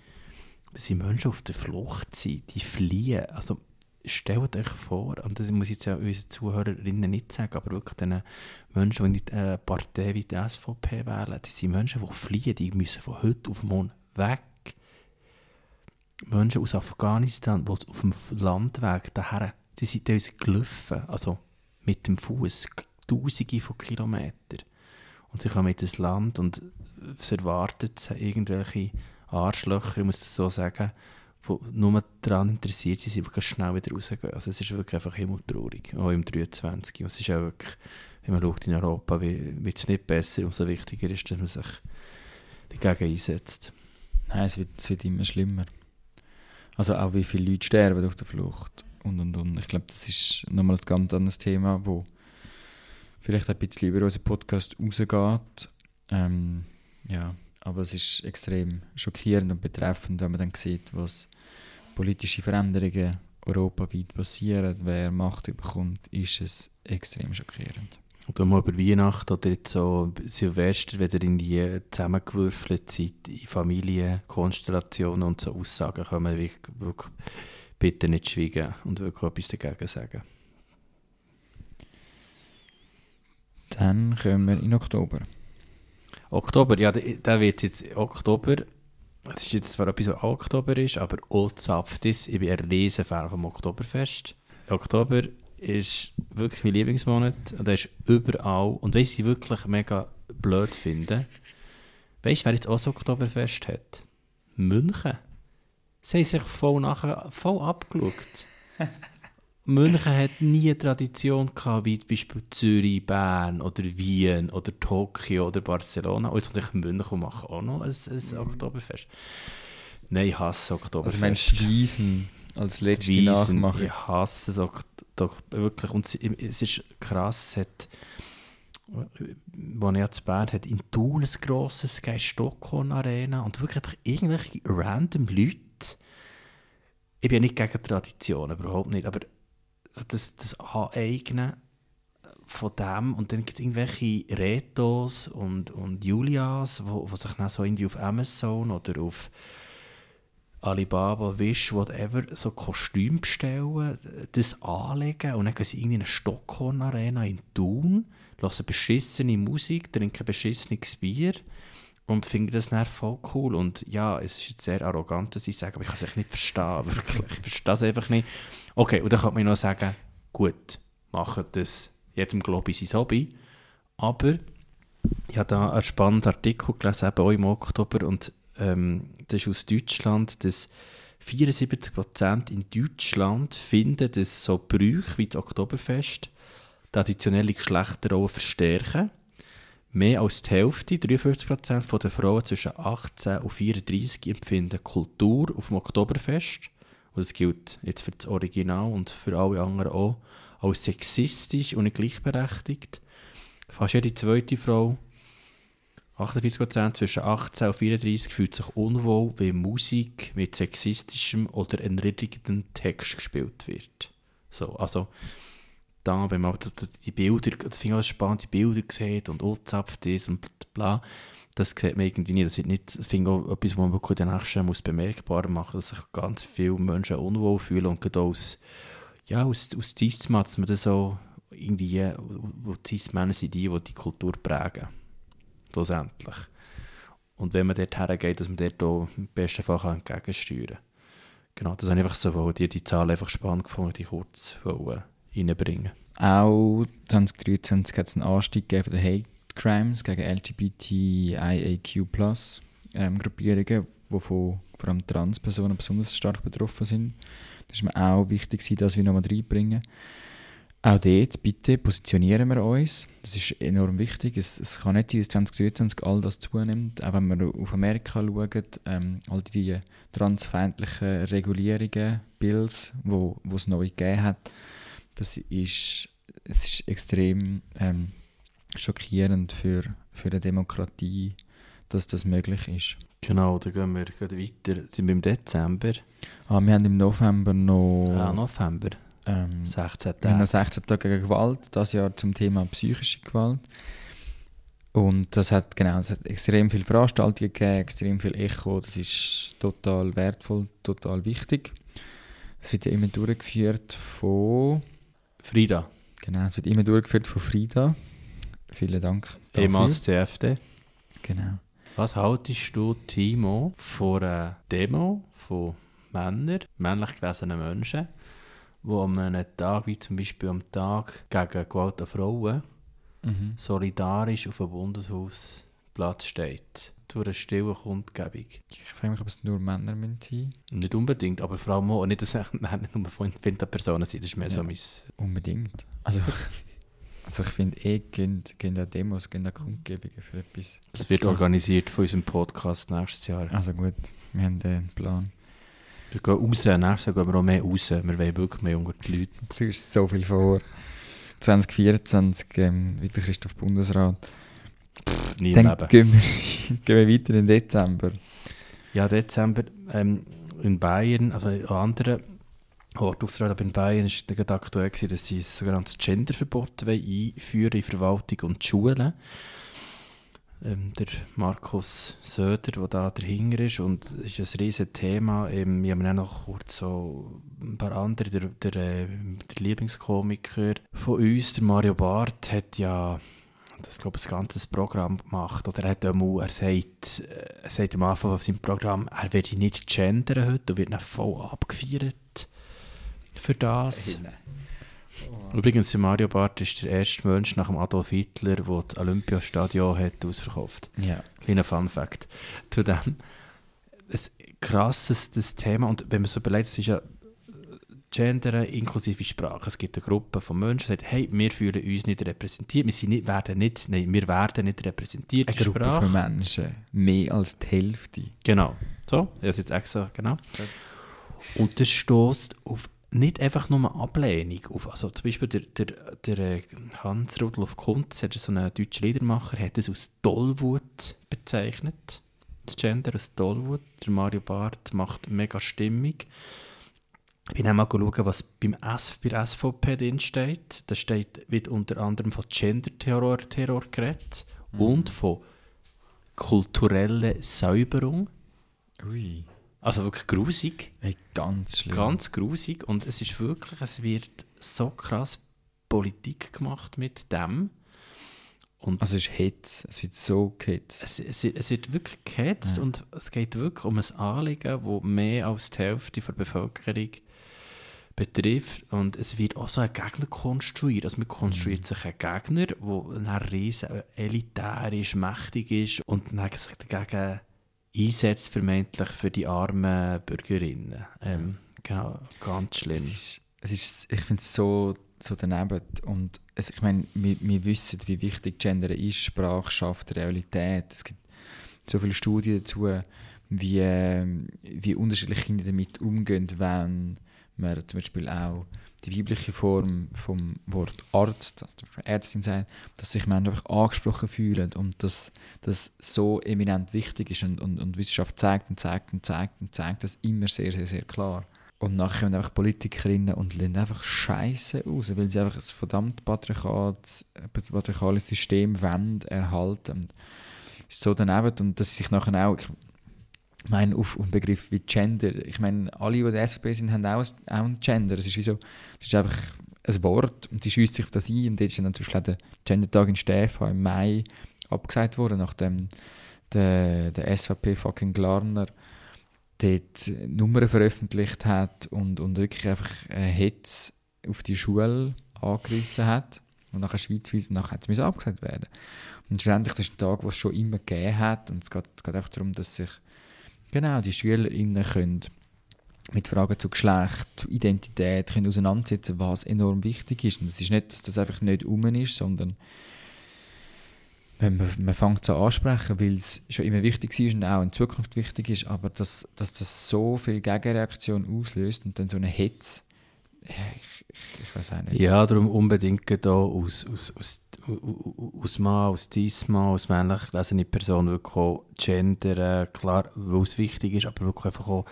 Dass die Menschen auf der Flucht sind, die fliehen, also stellt euch vor, und das muss ich jetzt ja unseren Zuhörerinnen nicht sagen, aber wirklich den Menschen, die eine Partei wie die SVP wählen, die sind Menschen, die fliehen, die müssen von heute auf morgen weg. Menschen aus Afghanistan, die auf dem Landweg daher, die sind teilweise gelaufen, also mit dem Fuß tausende von Kilometern. Und sie kommen in das Land und es erwartet irgendwelche Arschlöcher, ich muss das so sagen, die nur daran interessiert sind, einfach schnell wieder rausgehen. Also es ist wirklich einfach himmeltraurig, auch im 23. Und es ist auch wirklich, wenn man schaut in Europa, wird es nicht besser, umso wichtiger ist, dass man sich dagegen einsetzt. Nein, es wird, es wird immer schlimmer. Also auch wie viele Leute sterben auf der Flucht und und und. Ich glaube, das ist nochmal ein ganz anderes Thema, wo vielleicht ein bisschen über unseren Podcast rausgeht. Ähm, ja, aber es ist extrem schockierend und betreffend, wenn man dann sieht, was politische Veränderungen europaweit passieren, wer Macht bekommt, ist es extrem schockierend. Und mal über Weihnachten oder jetzt so Silvester wieder in die zusammengewürfelte Zeit, in Familienkonstellationen und so Aussagen man wirklich, wirklich bitte nicht schweigen und wirklich etwas dagegen sagen. Dann kommen wir in Oktober. Oktober, ja, da wird jetzt Oktober. Es ist jetzt zwar etwas, so Oktober ist, aber auch Zapftis. Ich bin ein riesen Fan vom Oktoberfest. Oktober ist wirklich mein Lieblingsmonat und er ist überall. Und weißt du, ich wirklich mega blöd finde, weißt du, wer jetzt auch das Oktoberfest hat? München. Sie haben sich voll, nachher, voll abgeschaut. München hat nie eine Tradition gehabt, wie zum Beispiel Zürich, Bern oder Wien oder Tokio oder Barcelona. Und jetzt kommt München machen auch noch ein, ein Oktoberfest. Nein, ich hasse Oktoberfest. Also meinst du Wiesen als letzte Wiesen, Nachmache? Ich hasse es wirklich. Und es ist krass, es hat, als ich zu Bern hat in Thun ein grosses Geist Stockholm Arena und wirklich einfach irgendwelche random Leute. Ich bin ja nicht gegen Traditionen, überhaupt nicht, aber das, das Aneignen von dem. Und dann gibt es irgendwelche Retos und, und Julias, wo, wo sich dann so irgendwie auf Amazon oder auf Alibaba, Wish, whatever, so Kostüm bestellen, das anlegen. Und dann gehen sie irgendwie in eine Stockholm-Arena in Thun, hören beschissene Musik, trinken beschissenes Bier und finden das dann voll cool. Und ja, es ist jetzt sehr arrogant, dass ich sage, aber ich kann es nicht verstehen, wirklich. Ich verstehe das einfach nicht. Okay, und dann kann man noch sagen, gut, machen das jedem, glaube ich, sein Hobby. Aber ich habe da einen spannenden Artikel gelesen, eben auch im Oktober, und ähm, das ist aus Deutschland, dass 74% in Deutschland finden, dass so Brüche wie das Oktoberfest traditionelle Geschlechterrollen verstärken. Mehr als die Hälfte, 53% der Frauen zwischen 18 und 34 empfinden Kultur auf dem Oktoberfest, und das gilt jetzt für das Original und für alle anderen auch, als sexistisch und nicht gleichberechtigt. Fast jede zweite Frau, 48% zwischen 18 und 34, fühlt sich unwohl, wenn Musik mit sexistischem oder erniedrigendem Text gespielt wird. So, also da, wenn man die Bilder, das finde ich spannend, die Bilder sieht und anzapft ist und bla, das sieht man irgendwie nicht. Das, nicht, finde ich auch etwas, was man wirklich den nächsten muss bemerkbar machen muss, dass sich ganz viele Menschen unwohl fühlen und gerade aus, ja, aus, aus Cisma, dass man das so irgendwie, wo Cis-Männer sind die, die die Kultur prägen. Schlussendlich. Und wenn man dort hergeht, dass man dort auch im besten Fall entgegensteuern kann. Genau, das ich einfach so, die, die Zahl einfach spannend gefunden, die kurz reinbringen auch 2023 hat es einen Anstieg von den Hate Crimes gegen LGBTIAQ ähm, Gruppierungen, wovon vor allem Transpersonen besonders stark betroffen sind. Das ist mir auch wichtig, dass wir nochmal reinbringen. Auch dort, bitte, positionieren wir uns. Das ist enorm wichtig. Es, es kann nicht sein, dass 2023 all das zunimmt. Auch wenn wir auf Amerika schauen, ähm, all die transfeindlichen Regulierungen, Bills, wo wo es neu gegeben hat, das ist, es ist extrem ähm, schockierend für, für eine Demokratie, dass das möglich ist. Genau, dann gehen wir gehen weiter. Sind wir im Dezember? Ah, wir haben im November noch, Ja, November. ähm, 16 wir haben noch Tage. 16 Tage gegen Gewalt, das Jahr zum Thema psychische Gewalt. Und das hat, genau, es hat extrem viele Veranstaltungen gegeben, extrem viel Echo, das ist total wertvoll, total wichtig. Es wird ja immer durchgeführt von, Frida, genau, es wird immer durchgeführt von Frida. Vielen Dank. ehemals CFD. Genau. Was haltest du, Timo, von einer Demo von Männern, männlich gelesenen Menschen, die an einem Tag, wie zum Beispiel am Tag gegen Gewalt an Frauen, Mhm. solidarisch auf dem Bundeshausplatz steht? Durch eine stille Kundgebung. Ich frage mich, ob es nur Männer müssen sein Nicht unbedingt, aber vor allem auch nicht, dass es nein, nicht nur von Personen sind, das ist mehr so Ja. mein... Unbedingt. Also, also ich finde eh, gehen, gehen auch Demos, gehen auch Kundgebungen für etwas. Das wird organisiert von unserem Podcast nächstes Jahr. Also gut, wir haben einen Plan. Wir gehen raus, nächstes Jahr gehen wir auch mehr raus. Wir wollen wirklich mehr unter die Leute. Es ist so viel vor. 2024 ähm, wieder Christoph Bundesrat. Nie im Dann Leben. gehen wir, gehen wir weiter in Dezember. Ja, Dezember ähm, in Bayern, also an anderen Orten auftreten, aber in Bayern war gerade aktuell, gewesen, dass sie ein sogenanntes Genderverbot einführen in Verwaltung und Schulen. Ähm, der Markus Söder, der da dahinter ist, und es ist ein riesiges Thema. Ähm, wir haben auch noch kurz so ein paar andere. Der, der, äh, der Lieblingskomiker von uns, der Mario Barth, hat ja das glaube ich, ein ganzes Programm gemacht. Oder er hat einmal, er sagt, er sagt am Anfang von seinem Programm, er werde nicht gendern heute und wird dann voll abgefeiert für das. Übrigens, der Mario Barth ist der erste Mensch nach dem Adolf Hitler, der das Olympiastadion hat ausverkauft. Ja. Kleiner Fun Fact. Zu dem das Thema. Und wenn man so überlegt, es ist ja Gender inklusive Sprache. Es gibt eine Gruppe von Menschen, die sagen, hey, wir fühlen uns nicht repräsentiert. Wir sind nicht, werden nicht, nein, wir werden nicht repräsentiert. Eine in Gruppe Sprache. von Menschen, mehr als die Hälfte. Genau. So, ich habe es jetzt extra, genau. Und das stößt auf nicht einfach nur Ablehnung. Auf, also zum Beispiel der, der, der äh, Hans-Rudolf Kuntz, der ist so ein deutscher Liedermacher, hat es als Tollwut bezeichnet. Das Gender als Tollwut. Der Mario Barth macht mega Stimmung. Ich bin einmal schauen, was beim S, bei der SVP drin steht. Da steht, wird unter anderem von Gender-Terror Terror geredet und von kultureller Säuberung. Ui. Also wirklich grusig, Ey, ganz schlimm. ganz grusig. Und es ist wirklich, es wird so krass Politik gemacht mit dem. Und Also es ist Hetz, es wird so gehetzt. es, es, es wird wirklich gehetzt Ja. und es geht wirklich um ein Anliegen, das mehr als die Hälfte der Bevölkerung betrifft. Und es wird auch so ein Gegner konstruiert. Also man konstruiert sich einen Gegner, der dann riesen elitär ist, mächtig ist und dann sich dagegen einsetzt, vermeintlich für die armen Bürgerinnen. Ähm, genau, ganz schlimm. Es ist, es ist, ich finde es so, so daneben. Und es, ich meine, wir, wir wissen, wie wichtig Gender ist, Sprache schafft Realität. Es gibt so viele Studien dazu, wie, wie unterschiedliche Kinder damit umgehen, wenn man zum Beispiel auch die weibliche Form vom Wort Arzt, also Ärztin sagt, dass sich Menschen einfach angesprochen fühlen und dass das so eminent wichtig ist und, und, und Wissenschaft zeigt und zeigt und zeigt und zeigt das immer sehr, sehr, sehr klar. Und nachher kommen einfach Politikerinnen und lassen einfach Scheiße raus, weil sie einfach ein verdammt patriarchales System wollen, erhalten. Und so daneben und dass sich nachher auch, ich meine, auf, auf Begriff wie Gender, ich meine, alle, die der SVP sind, haben auch, ein- auch ein Gender. Es ist so, ist einfach ein Wort und sie schießt sich auf das ein und jetzt ist dann zum Beispiel der Gendertag in Stefan im Mai abgesagt worden, nachdem der, der SVP fucking Glarner dort Nummern veröffentlicht hat und, und wirklich einfach äh, Hetz auf die Schule angerissen hat. Und nachher schweizweit und nachher hat es abgesagt werden. Und schlussendlich, das ist ein Tag, den es schon immer gegeben hat. Und es geht, geht einfach darum, dass sich genau die SchülerInnen können mit Fragen zu Geschlecht, zu Identität können auseinandersetzen, was enorm wichtig ist. Und es ist nicht, dass das einfach nicht um ist, sondern wenn man, man fängt so ansprechen, weil es schon immer wichtig ist und auch in Zukunft wichtig ist, aber dass, dass das so viel Gegenreaktion auslöst und dann so eine Hetze, ich, ich, ich weiß auch nicht. Ja, darum unbedingt da aus, aus, aus, aus Mann, aus Diesmal, aus männlich gelesene Person wirklich auch gendern, klar, weil es wichtig ist, aber wirklich einfach auch,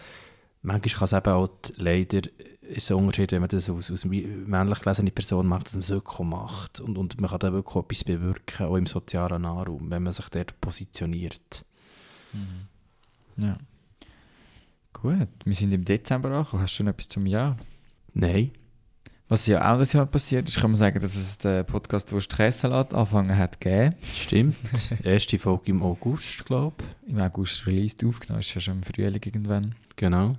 manchmal kann es eben auch leider ist ein Unterschied, wenn man das aus, aus männlich gelesene Person macht, dass man es wirklich macht und, und man kann da wirklich etwas bewirken, auch im sozialen Nahraum, wenn man sich dort positioniert. Ja. Gut, wir sind im Dezember angekommen. Hast du schon etwas zum Jahr? Nein, Was ja auch das Jahr passiert ist, kann man sagen, dass es den Podcast «Wurst Käsesalat» angefangen hat gegeben. stimmt. Erste Folge im August, glaube ich. Im August released, aufgenommen, ist ja schon im Frühling irgendwann. Genau.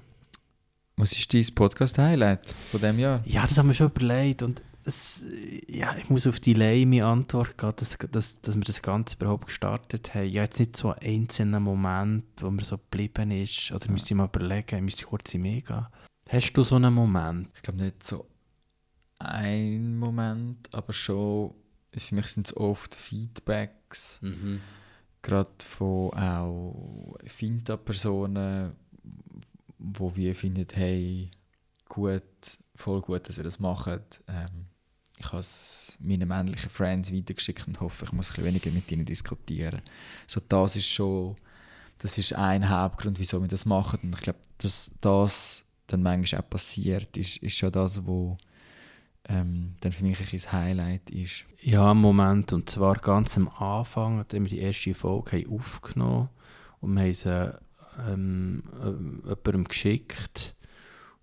Was ist dein Podcast-Highlight von diesem Jahr? Ja, das haben wir schon überlegt und es, ja, ich muss auf die leime Antwort gehen, dass, dass, dass wir das Ganze überhaupt gestartet haben. Ja, jetzt nicht so einen einzelnen Moment, wo mir so geblieben ist, oder müsste ich mal überlegen, müsste ich kurz in mich gehen. Hast du so einen Moment? Ich glaube nicht so ein Moment, aber schon, für mich sind es oft Feedbacks, gerade von auch Finta-Personen, wo wir finden, hey, gut, voll gut, dass ihr das macht. Ähm, ich habe es meinen männlichen Friends weitergeschickt und hoffe, ich muss ein bisschen weniger mit ihnen diskutieren. So, das ist schon, das ist ein Hauptgrund, wieso wir das machen. Und ich glaube, dass das dann manchmal auch passiert, ist, ist schon das, wo ähm, dann für mich ein Highlight ist. Ja, einen Moment, und zwar ganz am Anfang, als wir die erste Folge haben aufgenommen und wir haben sie ähm, ähm, jemandem geschickt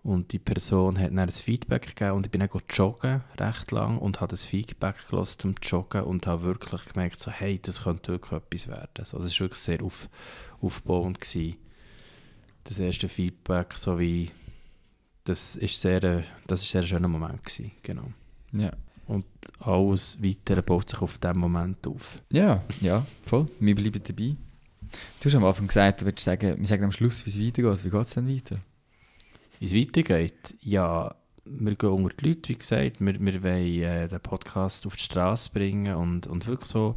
und die Person hat dann ein Feedback gegeben und ich bin dann joggen, recht lang, und habe das Feedback gelassen zum Joggen und habe wirklich gemerkt, so, hey, das könnte wirklich etwas werden. Also es war wirklich sehr auf, aufbauend. Gewesen. Das erste Feedback, so wie, das ist sehr, äh, das ist sehr schöner Moment gewesen, genau. Ja. Und alles Weitere baut sich auf diesen Moment auf. Ja, ja, voll. Wir bleiben dabei. Du hast am Anfang gesagt, du würdest sagen, wir sagen am Schluss, wie es weitergeht. Wie geht es denn weiter? Wie es weitergeht? Ja, wir gehen unter die Leute, wie gesagt. Wir, wir wollen äh, den Podcast auf die Straße bringen und, und wirklich so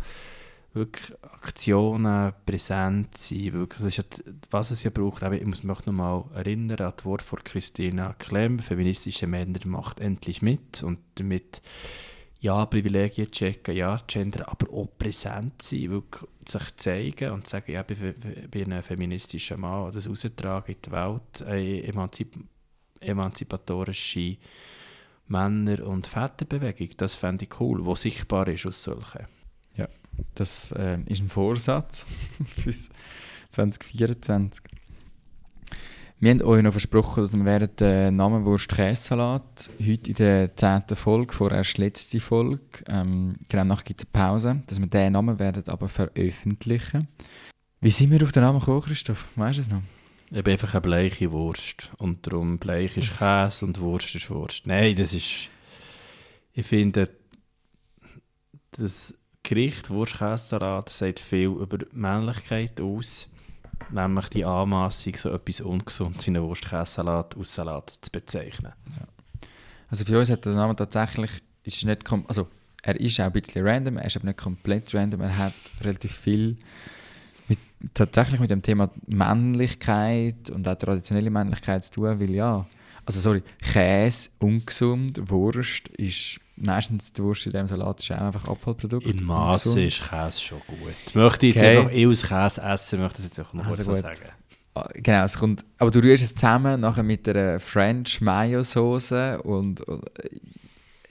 wirklich Aktionen, präsent sein. Wirklich, das ist d- was es ja braucht. Aber ich muss mich noch mal erinnern an das Wort von Christina Klemm. Feministische Männer macht endlich mit. Und damit ja, Privilegien checken, ja, Gender, aber auch präsent sein, wirklich sich zeigen und sagen, ja, ich bin, ein feministischer Mann, das raustragen in die Welt, eine emanzip emanzipatorische Männer- und Väterbewegung, das fände ich cool, wo sichtbar ist aus solchen. Das äh, ist ein Vorsatz bis 2024. Wir haben euch noch versprochen, dass wir während der Namenwurst Käsesalat heute in der 10. Folge, vorerst letzte Folge, ähm, genau nachher gibt es eine Pause, dass wir diesen Namen werden aber veröffentlichen. Wie sind wir auf den Namen gekommen, Christoph? Weißt du es noch? Ich bin einfach eine bleiche Wurst und darum Bleich ist Käse und Wurst ist Wurst. Nein, das ist... Ich finde, das Gericht Wurst-Käsesalat sagt viel über Männlichkeit aus, nämlich die Anmassung, so etwas Ungesundes in einen Wurst-Käsesalat aus Salat zu bezeichnen. Also für uns hat der Name tatsächlich, ist nicht also er ist auch ein bisschen random, er ist aber nicht komplett random, er hat relativ viel mit, tatsächlich mit dem Thema Männlichkeit und auch traditionelle Männlichkeit zu tun, weil ja, also sorry, Käse, ungesund, Wurst ist, meistens die Wurst in dem Salat ist auch einfach Abfallprodukt. In Masse ungesund. ist Käse schon gut. Ich möchte jetzt Okay. einfach ich aus Käse essen, möchte das jetzt einfach noch Also kurz so sagen. Ah, Genau, es kommt, aber du rührst es zusammen nachher mit einer French Mayo Soße und, und äh,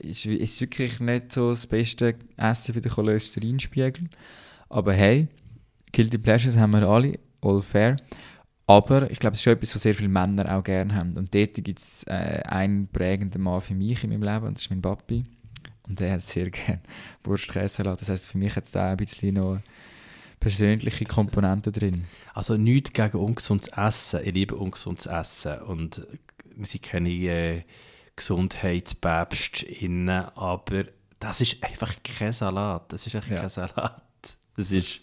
ist, ist wirklich nicht so das beste Essen für den Cholesterinspiegel. Aber hey, Guilty Pleasures haben wir alle, all fair. Aber ich glaube, es ist schon etwas, was sehr viele Männer auch gerne haben. Und dort gibt es äh, einen prägenden Mann für mich in meinem Leben, und das ist mein Papi. Und der hat sehr gerne Wurstkäsesalat. Das heißt, für mich hat es da auch ein bisschen noch persönliche Komponenten drin. Also nichts gegen ungesundes Essen. Ich liebe ungesundes Essen. Und wir sind keine äh, Gesundheitspäpst innen, aber das ist einfach kein Salat. Das ist einfach Ja. kein Salat. Das ist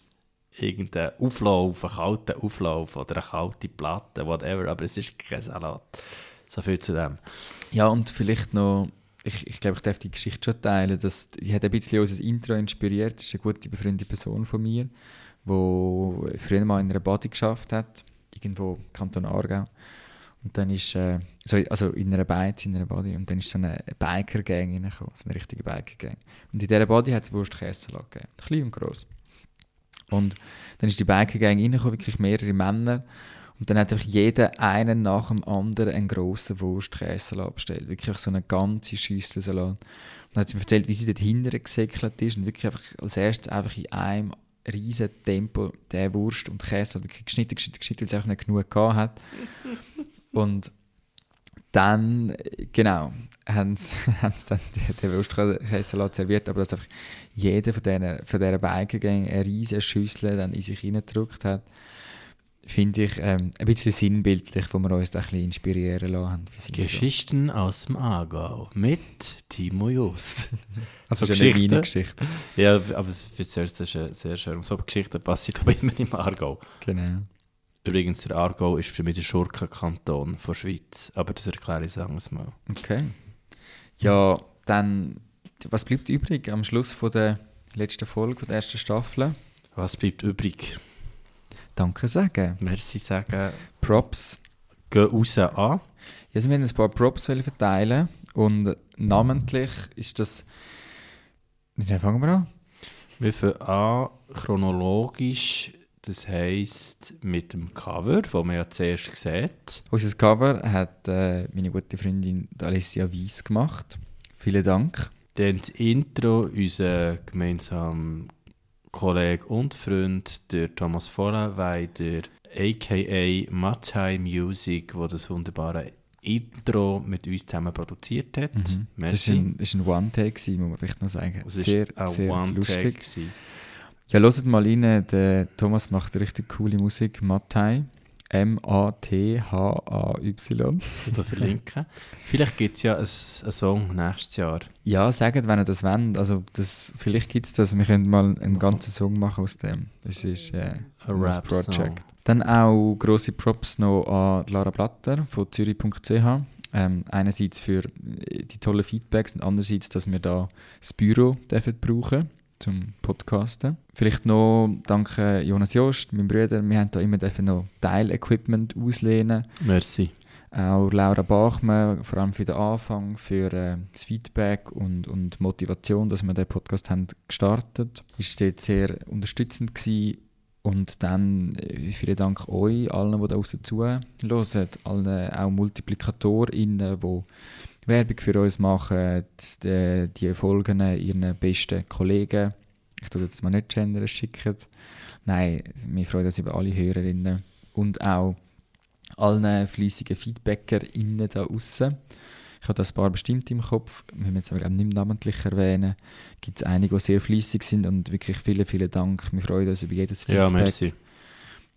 irgendein Auflauf, ein kalter Auflauf oder eine kalte Platte, whatever, aber es ist kein Salat. So viel zu dem. Ja, und vielleicht noch, ich, ich glaube, ich darf die Geschichte schon teilen, dass, die hat ein bisschen unser Intro inspiriert. Das ist eine gute befreundete Person von mir, die früher mal in einer Body geschafft hat, irgendwo im Kanton Aargau. Und dann ist, äh, so, also in einer Beiz, in einer Body, und dann ist so eine Biker-Gang reingekommen, so eine richtige Biker-Gang. Und in dieser Body hat es Wurst-Käsesalat gegeben, klein und gross. Und dann ist die Biker-Gang reingekommen, wirklich mehrere Männer. Und dann hat einfach jeder einen nach dem anderen einen grossen Wurst-Käsesalat bestellt. Wirklich so eine ganze Schüssel Salat. Und dann hat sie mir erzählt, wie sie dort hinten gesäckelt ist und wirklich einfach als erstes einfach in einem riesen Tempo der Wurst und Käse wirklich geschnitten, geschnitten, geschnitten, weil sie einfach nicht genug gehabt hat. Und dann, genau, haben sie, haben sie dann den, Wurstkäsesalat serviert, aber dass einfach jeder von diesen, von Bikergang eine riesige Schüssel dann in sich reingedrückt hat, finde ich ähm, ein bisschen sinnbildlich, wo wir uns da ein bisschen inspirieren lassen. Geschichten aus dem Aargau mit Timo Just. Also so das ist eine. Wiener Geschichte. Ja, aber für ist es sehr schön. So Geschichten passieren aber immer im Aargau. Genau. Übrigens, der Aargau ist für mich der Schurkenkanton der Schweiz. Aber das erkläre ich anders mal. Okay. Ja, dann, was bleibt übrig am Schluss von der letzten Folge, von der ersten Staffel? Was bleibt übrig? Danke sagen. Merci sagen. Props. Geh raus an. Ja, also wir haben ein paar Props verteilen und namentlich ist das. Wie fangen wir an? Wir fangen an chronologisch. Das heisst mit dem Cover, das man ja zuerst sieht. Unser Cover hat äh, meine gute Freundin Alessia Weiss gemacht. Vielen Dank. Dann das Intro, unser gemeinsamer Kollege und Freund, der Thomas Vollenweider, a.k.a. Matai Music, der das wunderbare Intro mit uns zusammen produziert hat. Das Merci. war ein, ist ein One-Take, muss man vielleicht noch sagen. Das sehr, sehr One-Take lustig. gewesen. Ja, hört mal rein, der Thomas macht richtig coole Musik. Mattei. M-A-T-H-A-Y. Oder verlinken. Vielleicht gibt es ja einen Song nächstes Jahr. Ja, sagt, wenn ihr das wollt. Also, das, vielleicht gibt es das. Wir können mal einen ganzen Song machen aus dem. Das ist äh, Ein das Rap-Song. Dann auch grosse Props noch an Lara Blatter von zürich.ch. Ähm, einerseits für äh, die tollen Feedbacks und andererseits, dass wir da das Büro dürfen brauchen zum Podcasten. Vielleicht noch danke Jonas Jost, meinem Bruder. Wir haben da immer noch Teilequipment auslehnen. Merci. Auch Laura Bachmann, vor allem für den Anfang, für äh, das Feedback und, und Motivation, dass wir den Podcast haben gestartet. Ist dort sehr unterstützend gewesen. Und dann äh, vielen Dank euch, allen, die da draussen zuhören, allen auch MultiplikatorInnen, die Werbung für uns machen, die, die Folgen ihren besten Kollegen. Ich tue jetzt mal nicht Gender schicken. Nein, wir freuen uns über alle Hörerinnen und auch allen fleissigen FeedbackerInnen da draussen. Ich habe das paar bestimmt im Kopf, wir müssen jetzt aber nicht mehr namentlich erwähnen. Gibt es einige, die sehr fleissig sind und wirklich vielen, vielen Dank. Wir freuen uns über jedes Feedback. Ja, merci.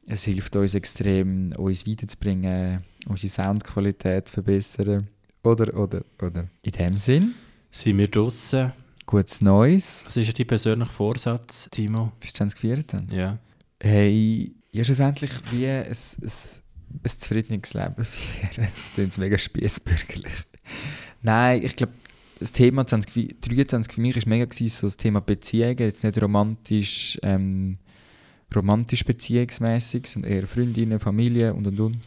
Es hilft uns extrem, uns weiterzubringen, unsere Soundqualität zu verbessern. Oder, oder, oder. In dem Sinn, Sind wir draussen? gutes Neues Was ist ja dein persönlicher Vorsatz, Timo? für 2024. Ja. Hey, ja, schlussendlich wie ein, ein, ein zufriedenes Leben führen. Das klingt mega spießbürgerlich. Nein, ich glaube, das Thema 2023 für mich war mega gewesen, so das Thema Beziehungen, jetzt nicht romantisch, ähm, romantisch beziehungsmäßig, sondern eher Freundinnen, Familie und und und.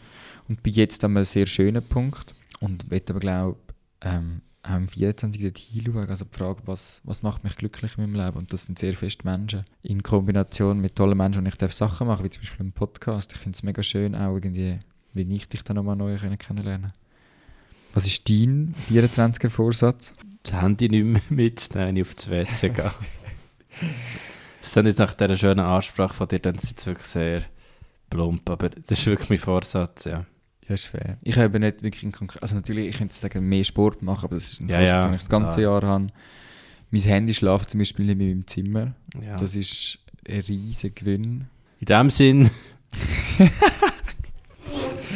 Und bin jetzt an einem sehr schönen Punkt und will aber glaube ähm, auch im 24 dort hinschauen, also die Frage, was, was macht mich glücklich in meinem Leben und das sind sehr feste Menschen. In Kombination mit tollen Menschen, und ich darf Sachen machen, wie zum Beispiel im Podcast. Ich finde es mega schön, auch irgendwie, wie ich dich dann nochmal neu kennenlernen Was ist dein 24er Vorsatz? Das Handy nicht mehr mitzunehmen, wenn ich auf das WC gehe. Das ist dann jetzt nach dieser schönen Ansprache von dir, dann ist es wirklich sehr plump, aber das ist wirklich mein Vorsatz, ja. Ja, ist fair. Ich habe nicht wirklich einen konkreten, also natürlich, ich könnte sagen, mehr Sport machen, aber das ist ein Ja, Vorsatz, ja, den ich das ganze klar. Jahr habe. Mein Handy schläft zum Beispiel nicht mehr in meinem Zimmer. ja. Das ist ein riesiger Gewinn. In dem Sinn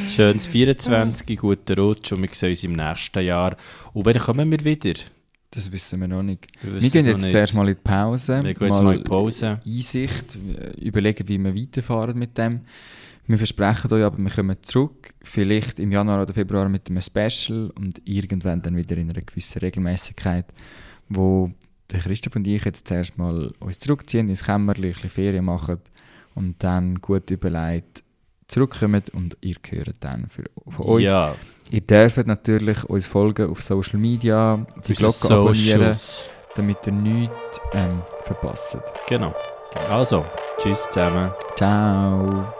Schönes 24, guten Rutsch und wir sehen uns im nächsten Jahr. Und wann kommen wir wieder? Das wissen wir noch nicht. Wir Wir gehen jetzt zuerst mal in die Pause. Wir gehen jetzt mal in die Pause. Einsicht, überlegen, wie wir weiterfahren mit dem. Wir versprechen euch aber, wir kommen zurück, vielleicht im Januar oder Februar mit einem Special und irgendwann dann wieder in einer gewissen Regelmäßigkeit, wo der Christoph und ich jetzt zuerst mal uns zurückziehen, ins Kämmerchen, ein bisschen Ferien machen und dann gut überlegt zurückkommen und ihr hört dann für, von uns. Ja, Ihr dürft natürlich uns folgen auf Social Media, die Glocke abonnieren, damit ihr nichts ähm, verpasst. Genau. Also, tschüss zusammen. Ciao!